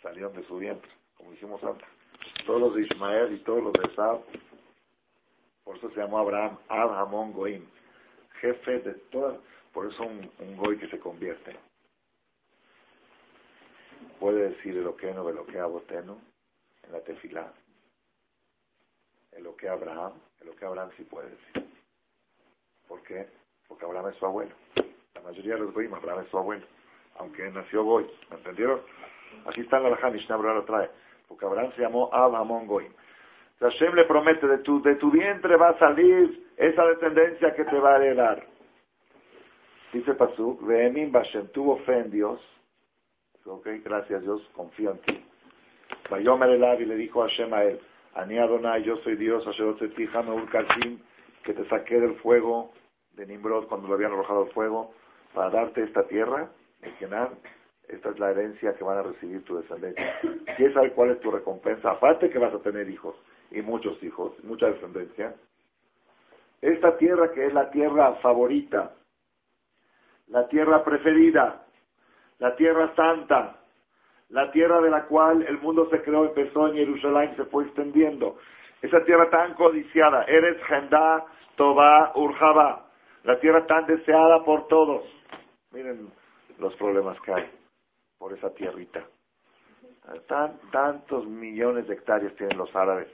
A: salieron de su vientre, como dijimos antes. Todos los de Ismael y todos los de Esab. Por eso se llamó Abraham Abraham Goim, jefe de todas. Por eso un, un goy que se convierte puede decir lo que no, lo que aboteno en la tefilá. En lo que Abraham, en lo que Abraham sí puede decir. ¿Por qué? Porque Abraham es su abuelo. La mayoría de los goyim, Abraham es su abuelo. Aunque nació goy. ¿Me entendieron? Aquí está la Mishnah lo trae. Porque Abraham se llamó Abraham goyim. Hashem le promete, de tu, de tu vientre va a salir esa descendencia que te va a heredar. Dice Pasuk, Vehemim Bashem tuvo fe en Dios. Ok, gracias Dios, confío en ti. Vayomer el y le dijo a Hashem a él, Ani Adonai, yo soy Dios, que te saqué del fuego de Nimrod cuando lo habían arrojado al fuego, para darte esta tierra, en Kenan, esta es la herencia que van a recibir tu descendencia. ¿Quieres saber cuál es tu recompensa? Aparte que vas a tener hijos, y muchos hijos, mucha descendencia. Esta tierra que es la tierra favorita, la tierra preferida, la tierra santa, la tierra de la cual el mundo se creó, empezó en Jerusalén y se fue extendiendo. Esa tierra tan codiciada, eres Gendá, Tobá, Urjaba, la tierra tan deseada por todos. Miren los problemas que hay por esa tierrita. Tan, tantos millones de hectáreas tienen los árabes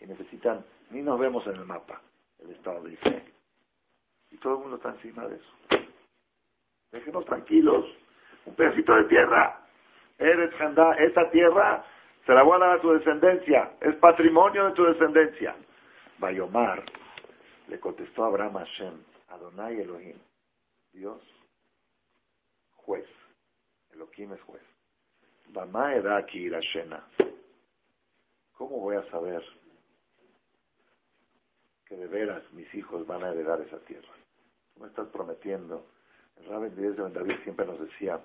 A: y necesitan, ni nos vemos en el mapa, el Estado de Israel. Y todo el mundo está encima de eso. Déjenos tranquilos, un pedacito de tierra. Eres Jandá, esa tierra se la voy a dar a tu descendencia, es patrimonio de tu descendencia. Bayomar le contestó a Abraham Hashem, Adonai Elohim, Dios, juez. Elohim es juez. ¿Cómo voy a saber que de veras mis hijos van a heredar esa tierra? ¿Cómo estás prometiendo el Rabbi de David siempre nos decía,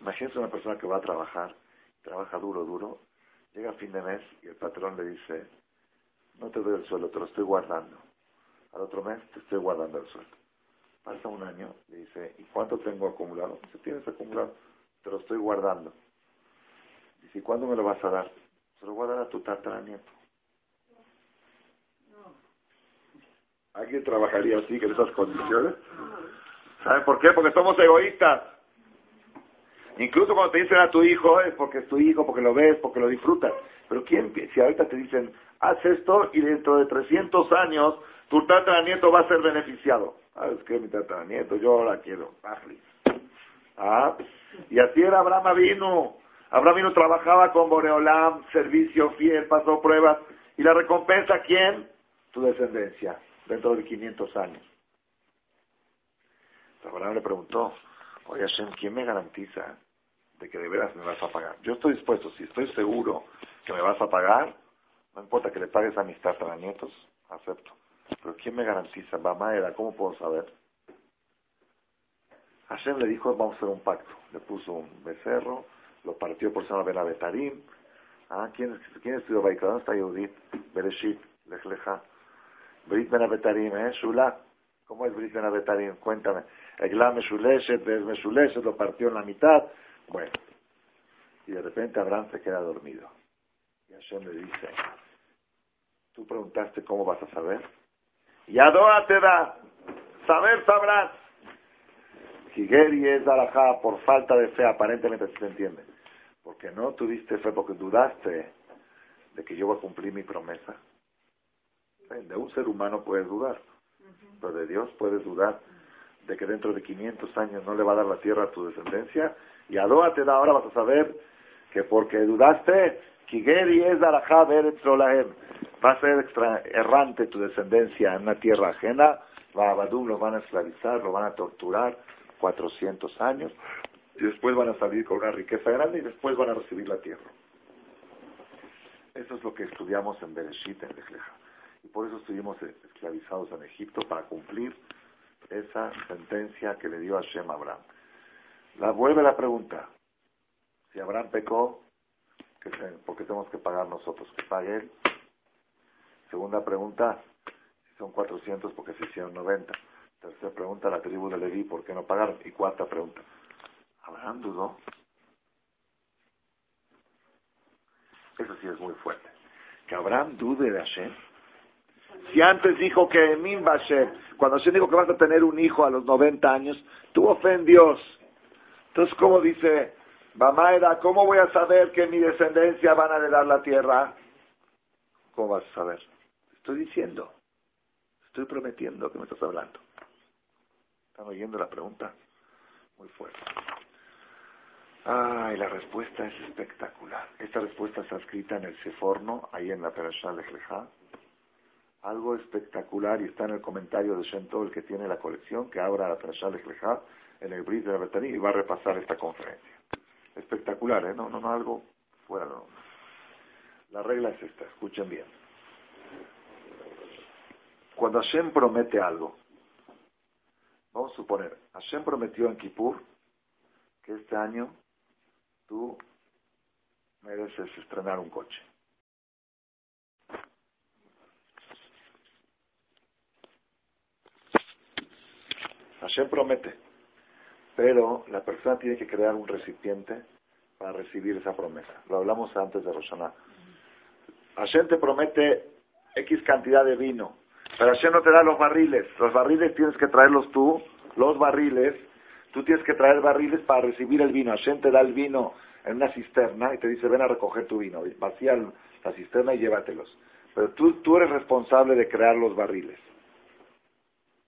A: imagínense una persona que va a trabajar, trabaja duro, duro, llega a fin de mes y el patrón le dice, no te doy el sueldo, te lo estoy guardando. Al otro mes te estoy guardando el sueldo. Pasa un año, le dice, ¿y cuánto tengo acumulado? Dice, tienes acumulado, te lo estoy guardando. Dice, ¿y cuándo me lo vas a dar? Se lo voy a tu tataranieto. ¿Alguien trabajaría así, en esas condiciones? ¿Saben por qué? Porque somos egoístas. Incluso cuando te dicen a tu hijo, es porque es tu hijo, porque lo ves, porque lo disfrutas. Pero ¿quién, si ahorita te dicen, haz esto y dentro de 300 años tu tataranieto va a ser beneficiado? Ah, es que mi tataranieto, yo la quiero. Ah, y así era Abraham vino. Abraham vino trabajaba con Boreolam, servicio fiel, pasó pruebas. ¿Y la recompensa quién? Tu descendencia, dentro de 500 años. Abraham le preguntó, oye Hashem, ¿quién me garantiza de que de veras me vas a pagar? Yo estoy dispuesto, si estoy seguro que me vas a pagar, no importa que le pagues a mis nietos, acepto. Pero ¿quién me garantiza? Bamaera, ¿cómo puedo saber? Hashem le dijo, vamos a hacer un pacto. Le puso un becerro, lo partió por Sana Benavetarim. Ah, ¿quién, ¿quién estudió Baikra? ¿Dónde está Yehudit? Bereshit, Lechleja. Brit Benavetarim, ¿eh? Shula. ¿Cómo es Brit Benavetarim? Cuéntame. Egla Meshuleshet, Meshuleshet, lo partió en la mitad. Bueno. Y de repente Abraham se queda dormido. Y Hashem le dice, tú preguntaste cómo vas a saber. Y Adoa te da. Saber sabrás. Higeri es Alajá por falta de fe, aparentemente se entiende. Porque no tuviste fe, porque dudaste de que yo voy a cumplir mi promesa. De un ser humano puedes dudar, pero de Dios puedes dudar de que dentro de 500 años no le va a dar la tierra a tu descendencia. Y Adoa te da, ahora vas a saber que porque dudaste, Kigeri es Alajá va a ser extra, errante tu descendencia en una tierra ajena, va a Badum, lo van a esclavizar, lo van a torturar, 400 años, y después van a salir con una riqueza grande y después van a recibir la tierra. Eso es lo que estudiamos en Bereshit, en Lejleja. Y por eso estuvimos esclavizados en Egipto para cumplir esa sentencia que le dio Hashem a Abraham. La vuelve la pregunta. Si Abraham pecó, ¿por qué tenemos que pagar nosotros? Que pague él. Segunda pregunta, si son 400 porque se hicieron 90. Tercera pregunta, la tribu de Leví, ¿por qué no pagaron? Y cuarta pregunta, ¿Abraham dudó? Eso sí es muy fuerte. Que Abraham dude de Hashem. Si antes dijo que Min Bashem, cuando Hashem dijo que vas a tener un hijo a los 90 años, tuvo fe en Dios. Entonces, ¿cómo dice Bamaeda? ¿Cómo voy a saber que mi descendencia van a heredar la tierra? ¿Cómo vas a saber? Estoy diciendo. Estoy prometiendo que me estás hablando. ¿Están oyendo la pregunta? Muy fuerte. Ay, la respuesta es espectacular. Esta respuesta está escrita en el Seforno, ahí en la Perashá Lejleja. Algo espectacular y está en el comentario de Shento, el que tiene la colección, que abra la Perashá Lejleja en el Brit de la Betaní y va a repasar esta conferencia. Espectacular, ¿eh? No, no, no, algo fuera de La regla es esta, escuchen bien. Cuando Hashem promete algo, vamos a suponer, Hashem prometió en Kippur que este año tú mereces estrenar un coche. Hashem promete, pero la persona tiene que crear un recipiente para recibir esa promesa. Lo hablamos antes de Roshaná. Hashem te promete X cantidad de vino, pero Hashem no te da los barriles. Los barriles tienes que traerlos tú, los barriles, Tú tienes que traer barriles para recibir el vino. Hashem te da el vino en una cisterna y te dice, ven a recoger tu vino. Vacía la cisterna y llévatelos. Pero tú, tú eres responsable de crear los barriles.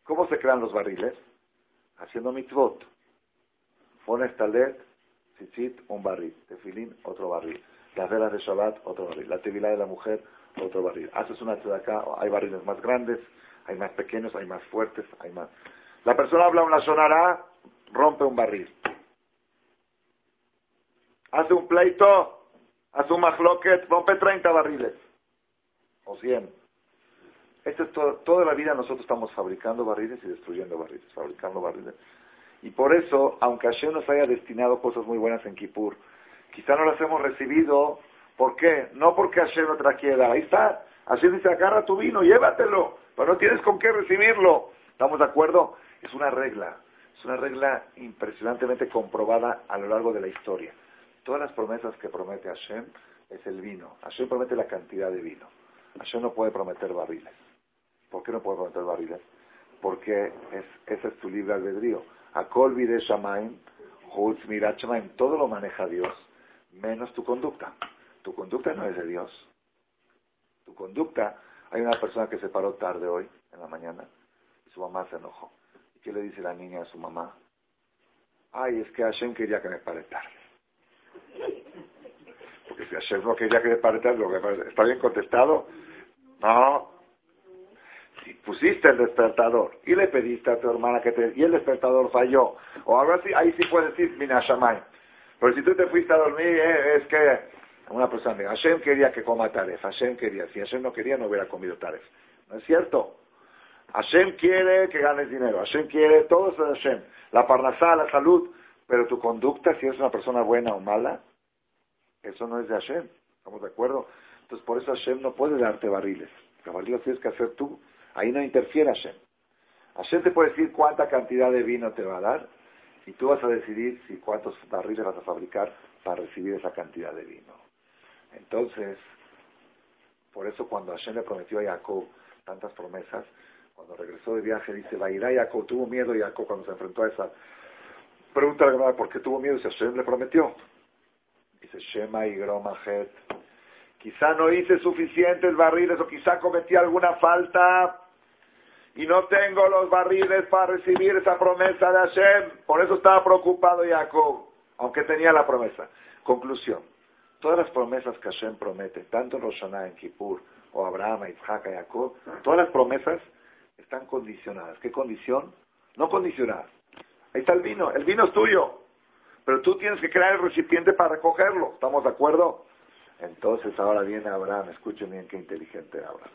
A: ¿Cómo se crean los barriles? Haciendo mitzvot. Pones talet, tzitzit, un barril. Tefilín, otro barril. Las velas de Shabbat, otro barril. La tevilá de la mujer, otro barril. Haces una acá, hay barriles más grandes, hay más pequeños, hay más fuertes, hay más... La persona habla una sonará, rompe un barril. Hace un pleito, hace un mahloket, rompe 30 barriles. O 100. Esto es todo, toda la vida nosotros estamos fabricando barriles y destruyendo barriles, fabricando barriles. Y por eso, aunque Hashem nos haya destinado cosas muy buenas en Kippur, quizá no las hemos recibido. ¿Por qué? No porque Hashem no te la quiera. Ahí está. Hashem dice, agarra tu vino, llévatelo. Pero no tienes con qué recibirlo. ¿Estamos de acuerdo? Es una regla. Es una regla impresionantemente comprobada a lo largo de la historia. Todas las promesas que promete Hashem es el vino. Hashem promete la cantidad de vino. Hashem no puede prometer barriles. ¿Por qué no puede prometer barriles? Porque es, ese es tu libre albedrío. Akol vide shamaim, mirat shamaim. Todo lo maneja Dios, menos tu conducta. Tu conducta no es de Dios. Tu conducta, hay una persona que se paró tarde hoy, en la mañana, y su mamá se enojó. ¿Qué le dice la niña a su mamá? Ay, es que Hashem quería que me pare tarde. Porque si Hashem no quería que me pare tarde, ¿está bien contestado? No. Si pusiste el despertador y le pediste a tu hermana que te... y el despertador falló, o algo así, ahí sí puedes decir, mina. Pero si tú te fuiste a dormir, eh, es que una persona me Hashem quería que coma taref, Hashem quería. Si Hashem no quería, no hubiera comido taref. ¿No es cierto? Hashem quiere que ganes dinero, Hashem quiere, todo eso de Hashem. La parnasá, la salud, pero tu conducta, si eres una persona buena o mala, eso no es de Hashem. ¿Estamos de acuerdo? Entonces, por eso Hashem no puede darte barriles. Los barriles tienes que hacer tú. Ahí no interfiere Hashem. Hashem te puede decir cuánta cantidad de vino te va a dar y tú vas a decidir si cuántos barriles vas a fabricar para recibir esa cantidad de vino. Entonces, por eso cuando Hashem le prometió a Jacob tantas promesas, cuando regresó de viaje, dice, Vairá Jacob, tuvo miedo Jacob cuando se enfrentó a esa pregunta la ¿por qué tuvo miedo? Dice, Hashem le prometió. Dice, Shema y Gromajet. Quizá no hice suficientes barriles o quizá cometí alguna falta y no tengo los barriles para recibir esa promesa de Hashem. Por eso estaba preocupado Jacob, aunque tenía la promesa. Conclusión. Todas las promesas que Hashem promete, tanto en Roshaná, en Kippur, o Abraham, Isaac, Jacob, todas las promesas están condicionadas. ¿Qué condición? No condicionadas. Ahí está el vino. El vino es tuyo. Pero tú tienes que crear el recipiente para recogerlo. ¿Estamos de acuerdo? Entonces ahora viene Abraham. Escuchen bien qué inteligente Abraham.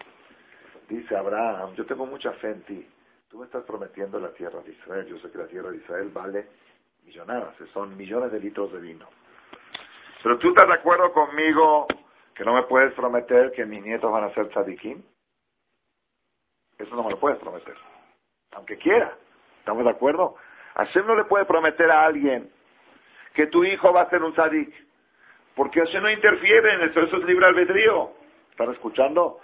A: Dice Abraham, yo tengo mucha fe en ti. Tú me estás prometiendo la tierra de Israel. Yo sé que la tierra de Israel vale millonadas. Son millones de litros de vino. Pero tú estás de acuerdo conmigo que no me puedes prometer que mis nietos van a ser tzadikim. Eso no me lo puedes prometer. Aunque quiera. ¿Estamos de acuerdo? Hashem no le puede prometer a alguien que tu hijo va a ser un tzadik. Porque Hashem no interfiere en eso. Eso es libre albedrío. ¿Están escuchando?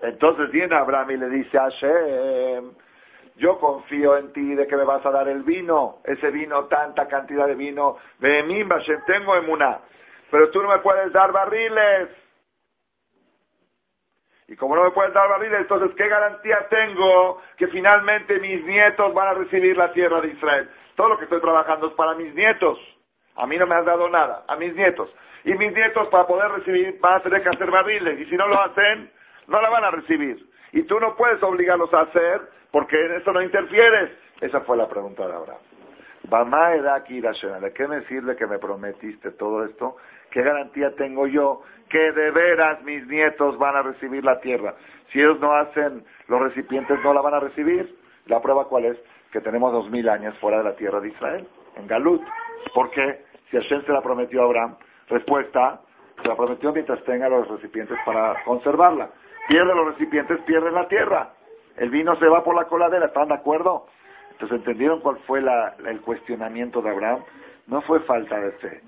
A: Entonces viene Abraham y le dice a Hashem, yo confío en ti de que me vas a dar el vino, ese vino, tanta cantidad de vino, mí, Hashem, tengo emuná, pero tú no me puedes dar barriles. Y como no me puedes dar barriles, entonces, ¿qué garantía tengo que finalmente mis nietos van a recibir la tierra de Israel? Todo lo que estoy trabajando es para mis nietos. A mí no me has dado nada, a mis nietos. Y mis nietos para poder recibir van a tener que hacer barriles. Y si no lo hacen, no la van a recibir. Y tú no puedes obligarlos a hacer porque en eso no interfieres. Esa fue la pregunta de Abraham. ¿De qué me sirve que me prometiste todo esto? ¿Qué garantía tengo yo que de veras mis nietos van a recibir la tierra? Si ellos no hacen, los recipientes no la van a recibir. ¿La prueba cuál es? Que tenemos dos mil años fuera de la tierra de Israel, en Galut. ¿Por qué? Si Hashem se la prometió a Abraham, respuesta, se la prometió mientras tenga los recipientes para conservarla. Pierde los recipientes, pierde la tierra. El vino se va por la coladera, ¿están de acuerdo? Entonces, ¿entendieron cuál fue el cuestionamiento de Abraham? No fue falta de fe.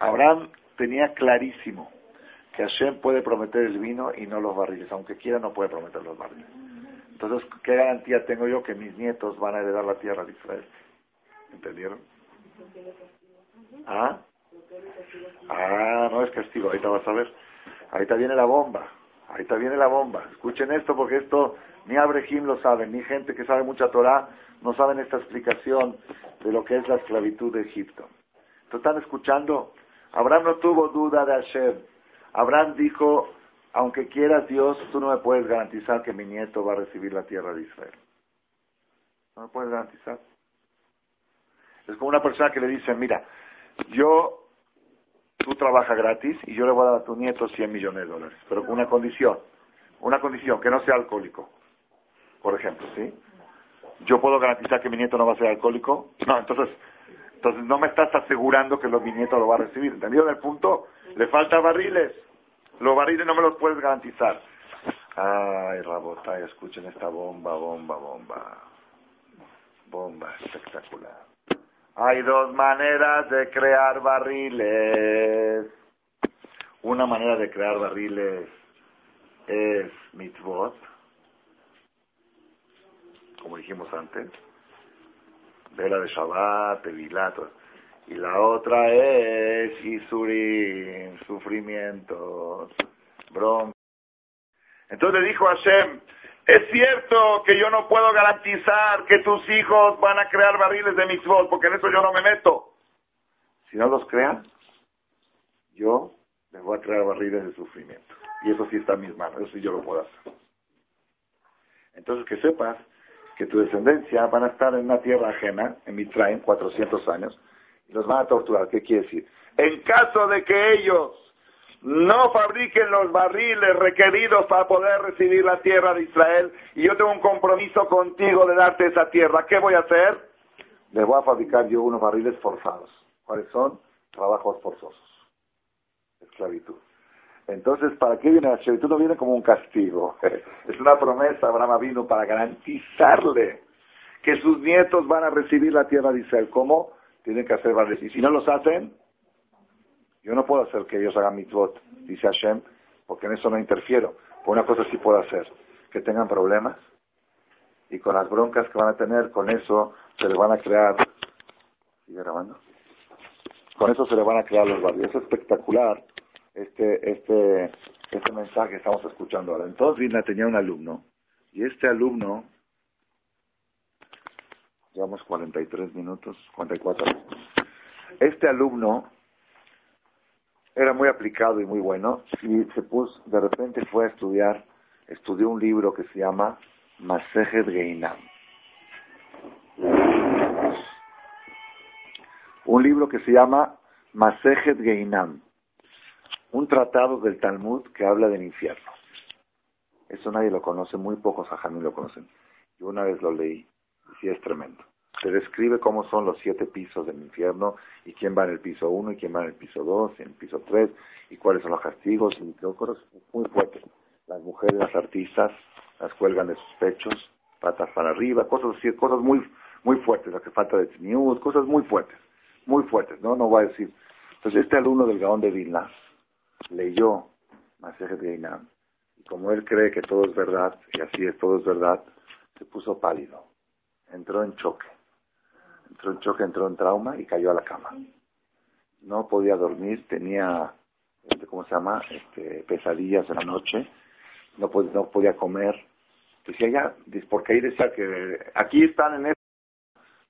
A: Abraham tenía clarísimo que Hashem puede prometer el vino y no los barriles. Aunque quiera, no puede prometer los barriles. Entonces, ¿qué garantía tengo yo que mis nietos van a heredar la tierra de Israel? ¿Entendieron? ¿Ah? Ah, no es castigo, ahorita vas a ver. Ahorita viene la bomba. Ahorita viene la bomba. Escuchen esto porque esto ni Abrehim lo saben, ni gente que sabe mucha Torah no saben esta explicación de lo que es la esclavitud de Egipto. ¿Tú están escuchando? Abraham no tuvo duda de Hashem. Abraham dijo, aunque quieras Dios, tú no me puedes garantizar que mi nieto va a recibir la tierra de Israel. No me puedes garantizar. Es como una persona que le dice, mira, yo, tú trabajas gratis y yo le voy a dar a tu nieto 100 millones de dólares, pero con una condición, una condición, que no sea alcohólico, por ejemplo, ¿sí? ¿Yo puedo garantizar que mi nieto no va a ser alcohólico? No, entonces, entonces no me estás asegurando que mi nieto lo va a recibir. ¿Entendido el punto? Le falta barriles. Los barriles no me los puedes garantizar. Ay, Rabotay, escuchen esta bomba, bomba, bomba. Bomba espectacular. Hay dos maneras de crear barriles. Una manera de crear barriles es mitzvot, como dijimos antes, vela de Shabbat, Tevilato. Y la otra es Isurim, sufrimientos, bronca. Entonces le dijo a Hashem, es cierto que yo no puedo garantizar que tus hijos van a crear barriles de mitzvot, porque en eso yo no me meto. Si no los crean, yo les voy a crear barriles de sufrimiento. Y eso sí está en mis manos, eso sí yo lo puedo hacer. Entonces que sepas que tu descendencia van a estar en una tierra ajena, en Mitraim, 400 años, y los van a torturar. ¿Qué quiere decir? En caso de que ellos no fabriquen los barriles requeridos para poder recibir la tierra de Israel y yo tengo un compromiso contigo de darte esa tierra. ¿Qué voy a hacer? Les voy a fabricar yo unos barriles forzados. ¿Cuáles son? Trabajos forzosos. Esclavitud. Entonces, ¿para qué viene la esclavitud? No viene como un castigo. Es una promesa. Abraham vino para garantizarle que sus nietos van a recibir la tierra de Israel. ¿Cómo? Tienen que hacer barriles. Y si no los hacen, yo no puedo hacer que ellos hagan mitzvot, dice Hashem, porque en eso no interfiero. Por una cosa sí puedo hacer, que tengan problemas y con las broncas que van a tener, con eso se le van a crear. ¿Sigue grabando? Con eso se le van a crear los barrios. Es espectacular este, este, este mensaje que estamos escuchando ahora. Entonces Vilna tenía un alumno y este alumno, llevamos 43 minutos, 44 minutos. Este alumno era muy aplicado y muy bueno, y se puso, de repente fue a estudiar, estudió un libro que se llama Masejet Geinam. Un libro que se llama Masejet Geinam, un tratado del Talmud que habla del infierno. Eso nadie lo conoce, muy pocos ajamí lo conocen. Yo una vez lo leí, y sí es tremendo se describe cómo son los siete pisos del infierno y quién va en el piso uno y quién va en el piso dos y en el piso tres y cuáles son los castigos y cosas muy fuertes. Las mujeres, las artistas, las cuelgan de sus pechos, patas para arriba, cosas cosas muy, muy fuertes, lo que falta de tzniut, cosas muy fuertes, muy fuertes, ¿no? No voy a decir. Entonces este alumno del Gaón de Vilna leyó Masejet de y como él cree que todo es verdad, y así es, todo es verdad, se puso pálido. Entró en choque. Entró en choque, entró en trauma y cayó a la cama. No podía dormir, tenía, este, ¿cómo se llama? Este, pesadillas en la noche. No, no podía comer. Decía ya, porque ahí decía que aquí están en esto.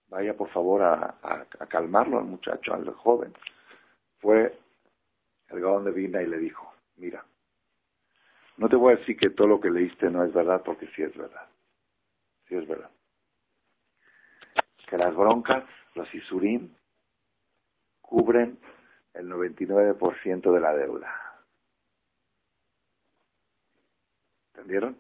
A: Vaya por favor a calmarlo al muchacho, al joven. Fue el de Vina y le dijo, mira, no te voy a decir que todo lo que leíste no es verdad, porque sí es verdad. Sí es verdad. Que las broncas, los isurim, cubren el 99% de la deuda. ¿Entendieron?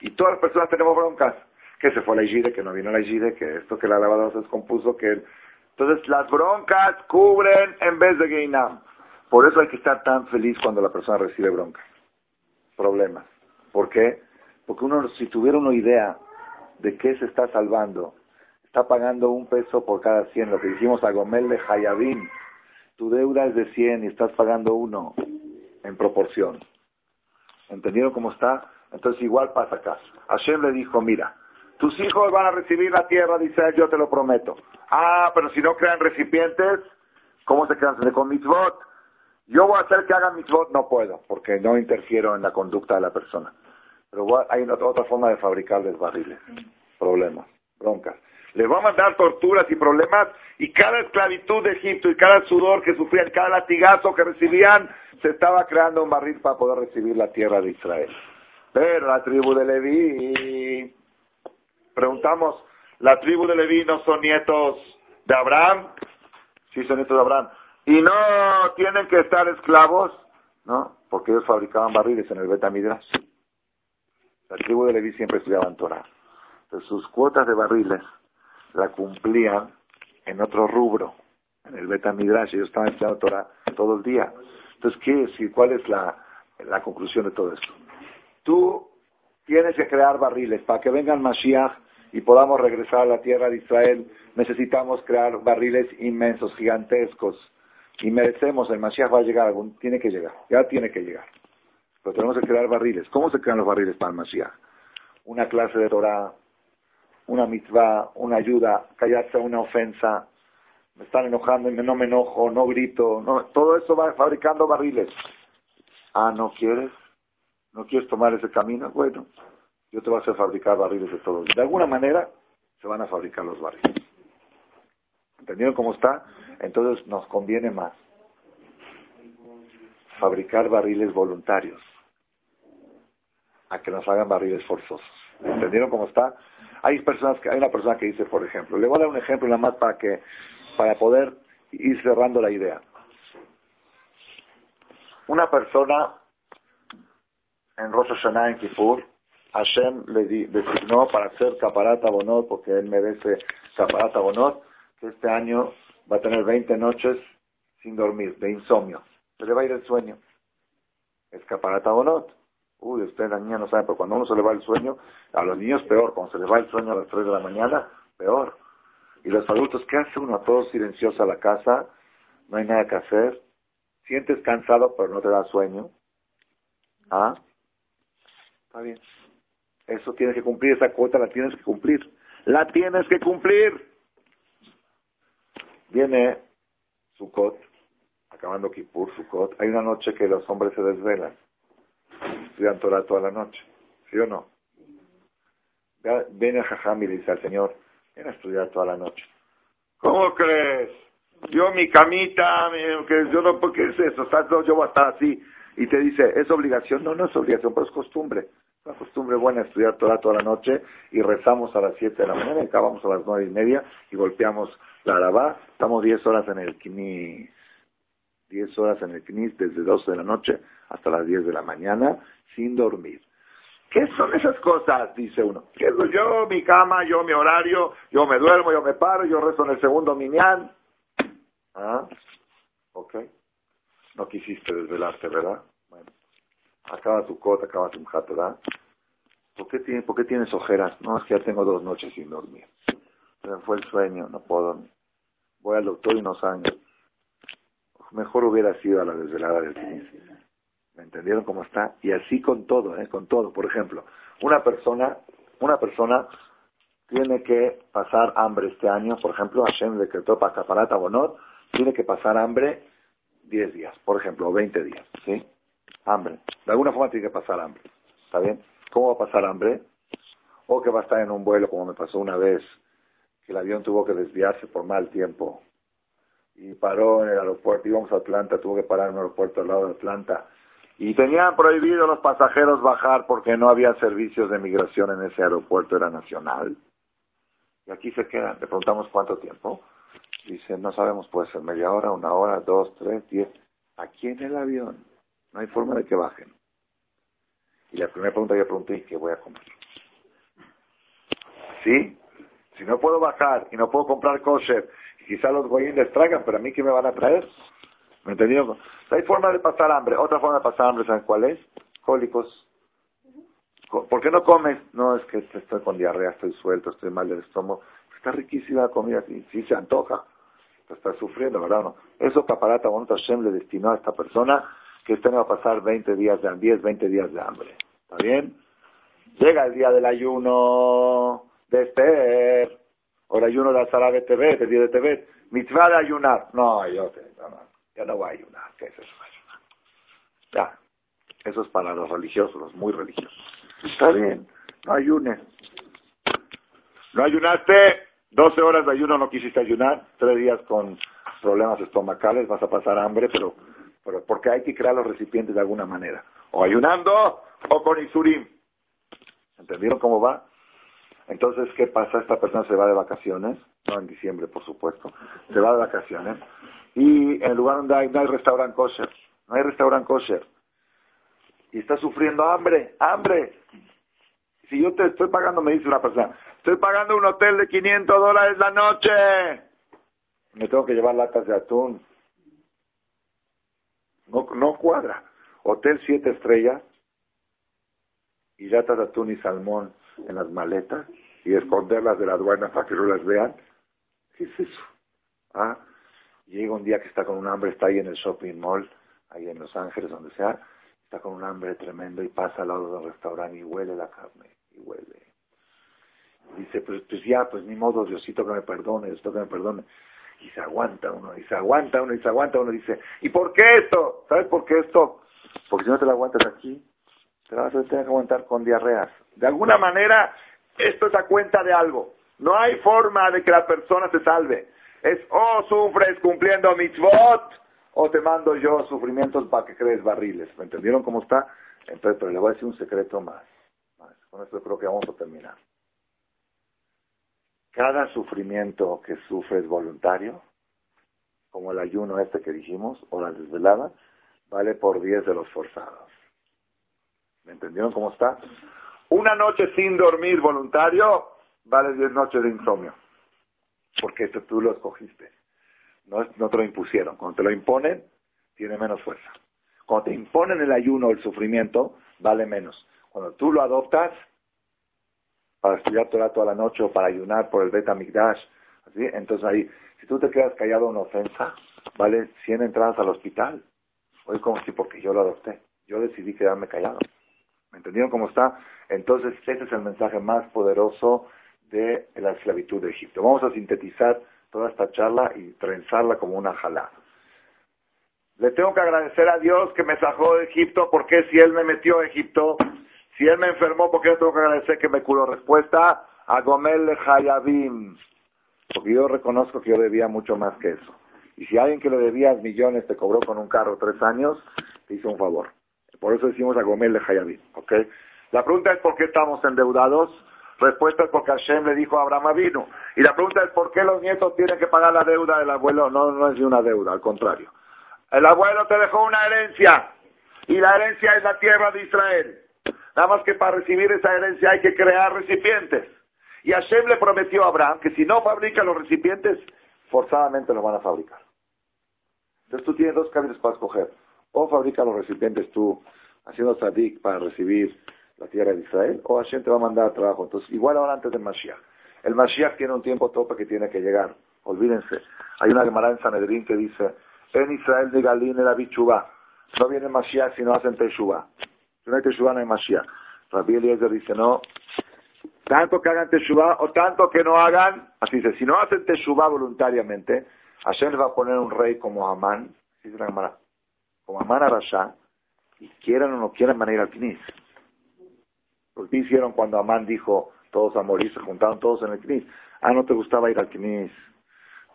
A: Y todas las personas tenemos broncas. Que se fue la Igide, que no vino la Igide, que esto, que la lavadora se descompuso, que... Entonces las broncas cubren en vez de Geinam. Por eso hay que estar tan feliz cuando la persona recibe broncas problemas. ¿Por qué? Porque uno, si tuviera una idea de qué se está salvando, está pagando un peso por cada 100, lo que dijimos a Gomel de Hayabim, tu deuda es de 100 y estás pagando uno en proporción. ¿Entendieron cómo está? Entonces igual pasa acá. Hashem le dijo, mira, tus hijos van a recibir la tierra dice yo te lo prometo. Ah, pero si no crean recipientes, ¿cómo se quedan con mitzvot? Yo voy a hacer que hagan mitzvot, no puedo, porque no interfiero en la conducta de la persona. Pero hay otra forma de fabricarles barriles, problemas, broncas. Les voy a mandar torturas y problemas y cada esclavitud de Egipto y cada sudor que sufrían, cada latigazo que recibían, se estaba creando un barril para poder recibir la tierra de Israel. Pero la tribu de Leví, preguntamos, ¿la tribu de Leví no son nietos de Abraham? Sí, son nietos de Abraham y no tienen que estar esclavos, ¿no? Porque ellos fabricaban barriles en el Betamidrash. La tribu de Leví siempre estudiaban Torah. Entonces sus cuotas de barriles la cumplían en otro rubro, en el Betamidrash. Ellos estaban estudiando Torah todo el día. Entonces, ¿qué decir? ¿Cuál es la, la conclusión de todo esto? Tú tienes que crear barriles para que vengan Mashiach y podamos regresar a la tierra de Israel. Necesitamos crear barriles inmensos, gigantescos, y merecemos, el Mashiach va a llegar, tiene que llegar, ya tiene que llegar. Pero tenemos que crear barriles. ¿Cómo se crean los barriles para el Mashiach? Una clase de Torah, una mitzvah, una ayuda, callarse una ofensa, me están enojando y no me enojo, no grito, no, todo eso va fabricando barriles. Ah, ¿no quieres? ¿No quieres tomar ese camino? Bueno, yo te voy a hacer fabricar barriles de todos. De alguna manera se van a fabricar los barriles. ¿Entendieron cómo está? Entonces nos conviene más fabricar barriles voluntarios a que nos hagan barriles forzosos. ¿Entendieron cómo está? Hay personas que, hay una persona que dice, por ejemplo, le voy a dar un ejemplo nada más para que, para poder ir cerrando la idea. Una persona en Rosh Hashanah en Kippur, Hashem le designó para hacer caparata bonot, porque él merece caparata bonot, este año va a tener 20 noches sin dormir, de insomnio. Se le va a ir el sueño. Escaparata o no. Uy, usted, la niña no sabe, pero cuando uno se le va el sueño, a los niños peor. Cuando se le va el sueño a las 3 de la mañana, peor. Y los adultos, ¿qué hace uno? Todo silencioso a la casa, no hay nada que hacer. Sientes cansado, pero no te da sueño. ¿Ah? Está bien. Eso tienes que cumplir, esa cuota la tienes que cumplir. La tienes que cumplir. Viene Sukkot, acabando Kippur, Sukkot. Hay una noche que los hombres se desvelan. Estudian Torah toda la noche. ¿Sí o no? Viene Jajam y dice al Señor, ven a estudiar toda la noche. ¿Cómo crees? Yo mi camita, que yo no, ¿por qué es eso? Yo voy a estar así. Y te dice, ¿es obligación? No, no es obligación, pero es costumbre. Una costumbre buena estudiar toda, toda la noche y rezamos a las 7 de la mañana y acabamos a las nueve y media y golpeamos la alabá. Estamos 10 horas en el kini, 10 horas en el knis desde 12 de la noche hasta las 10 de la mañana sin dormir. ¿Qué son esas cosas? Dice uno. ¿Qué es yo, mi cama, yo, mi horario, yo me duermo, yo me paro, yo rezo en el segundo minián. ¿Ah? Ok. No quisiste desvelarte, ¿verdad? Acaba tu cota, acaba tu ¿verdad? ¿Por qué, tiene, ¿Por qué tienes ojeras? No, es que ya tengo dos noches sin dormir. Me fue el sueño, no puedo dormir. Voy al doctor y no sangre. Mejor hubiera sido a la desvelada del 15. ¿Me entendieron cómo está? Y así con todo, ¿eh? Con todo. Por ejemplo, una persona, una persona tiene que pasar hambre este año, por ejemplo, Hashem decretó para Caparata Bonot, tiene que pasar hambre 10 días, por ejemplo, o 20 días, ¿sí? Hambre. De alguna forma tiene que pasar hambre. ¿Está bien? ¿Cómo va a pasar hambre? O que va a estar en un vuelo, como me pasó una vez, que el avión tuvo que desviarse por mal tiempo y paró en el aeropuerto, íbamos a Atlanta, tuvo que parar en un aeropuerto al lado de Atlanta y tenían prohibido los pasajeros bajar porque no había servicios de migración en ese aeropuerto, era nacional. Y aquí se quedan. Le preguntamos cuánto tiempo. Dice, no sabemos, puede ser media hora, una hora, dos, tres, diez. Aquí en el avión. No hay forma de que bajen. Y la primera pregunta que yo pregunté, ¿qué voy a comer? ¿Sí? Si no puedo bajar y no puedo comprar kosher, y quizá los goyim les traigan, pero a mí ¿qué me van a traer? ¿Me entendió? Hay forma de pasar hambre. Otra forma de pasar hambre, ¿saben cuál es? Cólicos. ¿Por qué no comes? No, es que estoy con diarrea, estoy suelto, estoy mal del estómago. Está riquísima la comida, sí, se antoja. Está sufriendo, ¿verdad? No? Eso Caparata Bonita Hashem le destinó a esta persona que este no va a pasar 20 días de 10, 20 días de hambre. ¿Está bien? Llega el día del ayuno de Esther, o el ayuno de Azara de Tebet, el día de Tebet. Mitzvah de ayunar. No, yo no, no, ya no voy a ayunar. ¿Qué es eso? Ya. Eso es para los religiosos, los muy religiosos. Está bien, no ayunes. No ayunaste, 12 horas de ayuno no quisiste ayunar, tres días con problemas estomacales, vas a pasar hambre, pero, pero porque hay que crear los recipientes de alguna manera. O ayunando o con isurim. ¿Entendieron cómo va? Entonces, ¿qué pasa? Esta persona se va de vacaciones, no en diciembre, por supuesto, se va de vacaciones, y en el lugar donde hay, no hay restaurante kosher, no hay restaurante kosher, y está sufriendo hambre, hambre. Si yo te estoy pagando, me dice una persona, estoy pagando un hotel de 500 dólares la noche, me tengo que llevar latas de atún. No, no cuadra. Hotel siete estrellas y latas de atún y salmón en las maletas y esconderlas de la aduana para que no las vean. ¿Qué es eso? ¿Ah? Llega un día que está con un hambre, está ahí en el shopping mall, ahí en Los Ángeles, donde sea, está con un hambre tremendo y pasa al lado del restaurante y huele la carne, y huele. Y dice, pues, pues ya, pues ni modo, Diosito que me perdone, Diosito que me perdone. Y se aguanta uno, y se aguanta uno, y se aguanta uno, y dice, ¿y por qué esto? ¿Sabes por qué esto? Porque si no te lo aguantas aquí, te la vas a tener que aguantar con diarreas. De alguna manera, esto es a cuenta de algo. No hay forma de que la persona se salve. Es o oh, sufres cumpliendo mitzvot, o te mando yo sufrimientos para que crees barriles. ¿Me entendieron cómo está? Entonces, pero le voy a decir un secreto más. Con esto creo que vamos a terminar. Cada sufrimiento que sufres voluntario, como el ayuno este que dijimos, o la desvelada, vale por 10 de los forzados. ¿Me entendieron cómo está? Una noche sin dormir voluntario vale 10 noches de insomnio. Porque esto tú lo escogiste. No, no te lo impusieron. Cuando te lo imponen, tiene menos fuerza. Cuando te imponen el ayuno o el sufrimiento, vale menos. Cuando tú lo adoptas, para estudiar toda la noche o para ayunar por el beta migdash, ¿sí? entonces ahí, si tú te quedas callado en ofensa, vale 100 entradas al hospital. Oye, como si porque yo lo adopté. Yo decidí quedarme callado. ¿Me entendieron cómo está? Entonces, ese es el mensaje más poderoso de la esclavitud de Egipto. Vamos a sintetizar toda esta charla y trenzarla como una jalá. Le tengo que agradecer a Dios que me sacó de Egipto, porque si Él me metió a Egipto, si Él me enfermó, ¿por qué yo tengo que agradecer que me curó? Respuesta, a Gomel Hayabim, porque yo reconozco que yo debía mucho más que eso. Y si alguien que le debía millones te cobró con un carro tres años, te hizo un favor. Por eso decimos a Gomel Hayabim, ¿ok? La pregunta es ¿por qué estamos endeudados? Respuesta es porque Hashem le dijo a Abraham vino. Y la pregunta es ¿por qué los nietos tienen que pagar la deuda del abuelo? No, no es de una deuda, al contrario. El abuelo te dejó una herencia y la herencia es la tierra de Israel. Nada más que para recibir esa herencia hay que crear recipientes. Y Hashem le prometió a Abraham que si no fabrica los recipientes, forzadamente los van a fabricar. Entonces tú tienes dos caminos para escoger. O fabrica los recipientes tú, haciendo sadik para recibir la tierra de Israel, o Hashem te va a mandar a trabajo. Entonces, igual ahora antes del Mashiach. El Mashiach tiene un tiempo tope que tiene que llegar. Olvídense. Hay una Gemara en Sanedrín que dice, en Israel de Galín el Abichubá. no viene Mashiach si no hacen Teshuvah. Hay Teshuvah no hay Mashiach. Rabbi Eliezer dice, no, tanto que hagan Teshuvah o tanto que no hagan, así dice, si no hacen Teshuvah voluntariamente, Hashem va a poner un rey como Amán, como Amán Arashá, y quieran o no quieran van a ir al Knis. ¿Qué hicieron cuando Amán dijo, todos a morir, se juntaron todos en el Knis? Ah, no te gustaba ir al Knis,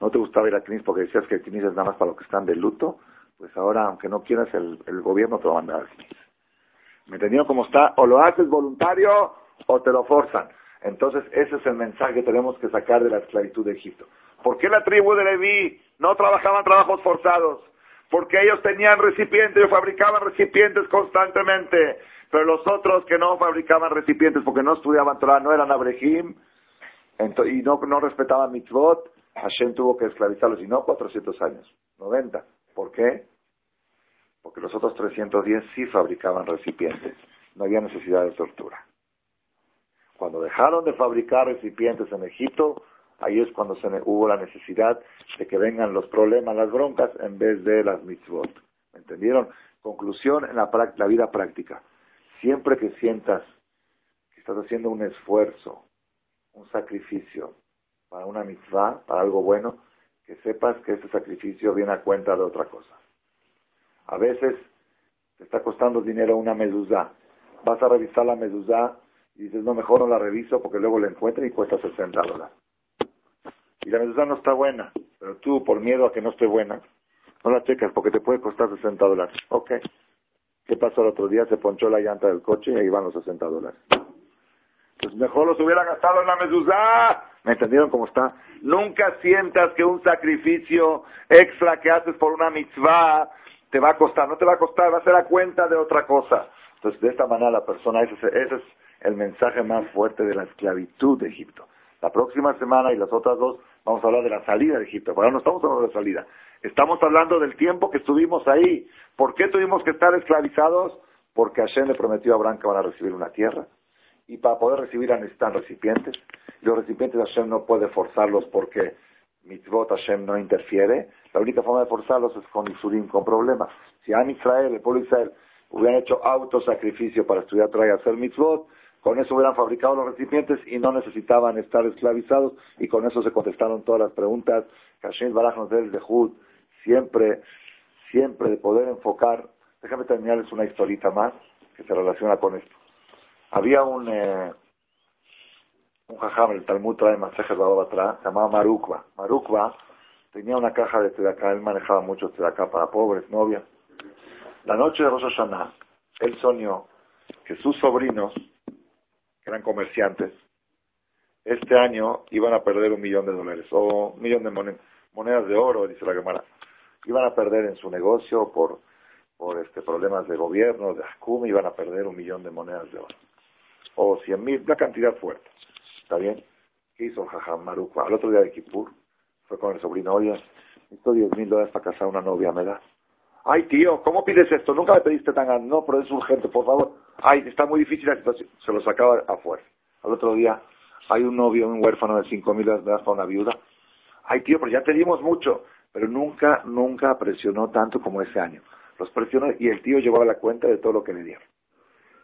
A: no te gustaba ir al Knis porque decías que el Knis es nada más para los que están de luto, pues ahora, aunque no quieras, el, el gobierno te va a mandar al Knis. ¿Me entendieron cómo está? O lo haces voluntario o te lo forzan. Entonces, ese es el mensaje que tenemos que sacar de la esclavitud de Egipto. ¿Por qué la tribu de Leví no trabajaban trabajos forzados? Porque ellos tenían recipientes, ellos fabricaban recipientes constantemente. Pero los otros que no fabricaban recipientes porque no estudiaban Torah, no eran abrejim, y no, no respetaban mitzvot, Hashem tuvo que esclavizarlos, y no 400 años, 90. ¿Por qué? Porque los otros 310 sí fabricaban recipientes, no había necesidad de tortura. Cuando dejaron de fabricar recipientes en Egipto, ahí es cuando se hubo la necesidad de que vengan los problemas, las broncas, en vez de las mitzvot. ¿Me entendieron? Conclusión en la, la vida práctica. Siempre que sientas que estás haciendo un esfuerzo, un sacrificio para una mitzvah, para algo bueno, que sepas que ese sacrificio viene a cuenta de otra cosa. A veces te está costando dinero una mezuzá. Vas a revisar la mezuzá y dices, no, mejor no la reviso porque luego la encuentro y cuesta 60 dólares. Y la mezuzá no está buena, pero tú, por miedo a que no esté buena, no la checas porque te puede costar 60 dólares. Ok. ¿Qué pasó el otro día? Se ponchó la llanta del coche y ahí van los 60 dólares. Pues mejor los hubiera gastado en la mezuzá. ¿Me entendieron cómo está? Nunca sientas que un sacrificio extra que haces por una mitzvah te va a costar. No te va a costar, va a ser a cuenta de otra cosa. Entonces, de esta manera la persona, ese, ese es el mensaje más fuerte de la esclavitud de Egipto. La próxima semana y las otras dos vamos a hablar de la salida de Egipto. Ahora no estamos hablando de la salida. Estamos hablando del tiempo que estuvimos ahí. ¿Por qué tuvimos que estar esclavizados? Porque Hashem le prometió a Abraham que van a recibir una tierra. Y para poder recibir necesitan recipientes. Los recipientes Hashem no puede forzarlos porque mitzvot Hashem no interfiere. La única forma de forzarlos es con Isurim, con problemas. Si Am Israel, el pueblo de Israel, hubieran hecho autosacrificio para estudiar Torah y hacer mitzvot, con eso hubieran fabricado los recipientes y no necesitaban estar esclavizados y con eso se contestaron todas las preguntas. Hashem Baraj nos de Jud, siempre, siempre de poder enfocar. Déjame terminarles una historita más que se relaciona con esto. Había un, eh, un jajam, el Talmud trae Masejes atrás, se llamaba Marukva. Marukva tenía una caja de tzedaká, él manejaba mucho tzedaká para pobres, novias. La noche de Rosh Hashanah, él soñó que sus sobrinos, que eran comerciantes, este año iban a perder un millón de dólares, o un millón de monedas, de oro, dice la cámara. Iban a perder en su negocio por, por este, problemas de gobierno, de Ascum, iban a perder un millón de monedas de oro. O cien mil, una cantidad fuerte. ¿Está bien? ¿Qué hizo Jajam Marukwa? Al otro día de Kippur, fue con el sobrino, oye, esto diez mil dólares para casar a una novia, ¿me da? Ay, tío, ¿cómo pides esto? Nunca me pediste tan grande. No, pero es urgente, por favor. Ay, está muy difícil la situación. Se lo sacaba afuera. Al otro día, hay un novio, un huérfano de cinco mil dólares para una viuda. Ay, tío, pero ya te dimos mucho. Pero nunca, nunca presionó tanto como ese año. Los presionó y el tío llevaba la cuenta de todo lo que le dieron.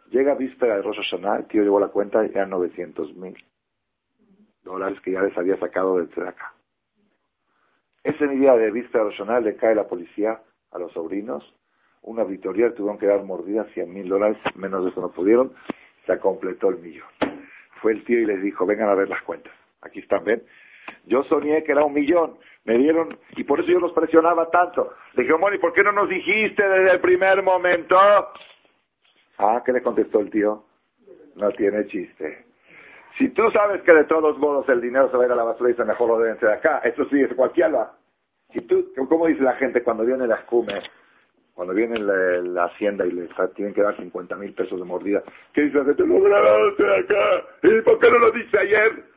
A: Llega víspera de Rosh Hashanah, el tío llevó la cuenta y eran 900 mil dólares que ya les había sacado de acá. Ese día de Rosh Hashanah le cae la policía a los sobrinos, una auditoría, tuvieron que dar mordidas, 100 mil dólares, menos de eso no pudieron, se completó el millón. Fue el tío y les dijo, vengan a ver las cuentas. Aquí están, ven. Yo soñé que era un millón, me dieron, y por eso yo los presionaba tanto. Le dije, Moni, ¿por qué no nos dijiste desde el primer momento? Ah, ¿qué le contestó el tío? No tiene chiste. Si tú sabes que de todos modos el dinero se va a ir a la basura y se mejor lo deben de acá, eso sí, es cualquiera. Si tú, ¿cómo dice la gente cuando viene la escume, cuando viene la, hacienda y le tienen que dar 50 mil pesos de mordida? ¿Qué dice la gente? Lo grabaste acá. ¿Y por qué no lo dice ayer?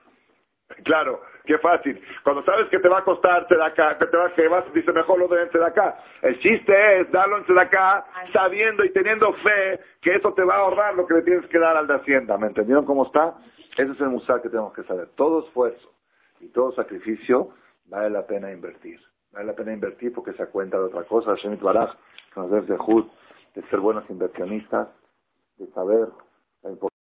A: Claro, qué fácil. Cuando sabes que te va a costar acá, que te va, que vas, dice mejor lo de acá. El chiste es darlo en acá, sabiendo y teniendo fe que eso te va a ahorrar lo que le tienes que dar al de Hacienda. ¿Me entendieron cómo está? Ese es el musar que tenemos que saber. Todo esfuerzo y todo sacrificio vale la pena invertir. Vale la pena invertir porque se cuenta de otra cosa. Shemit Baraj, que nos dé de ser buenos inversionistas, de saber la importancia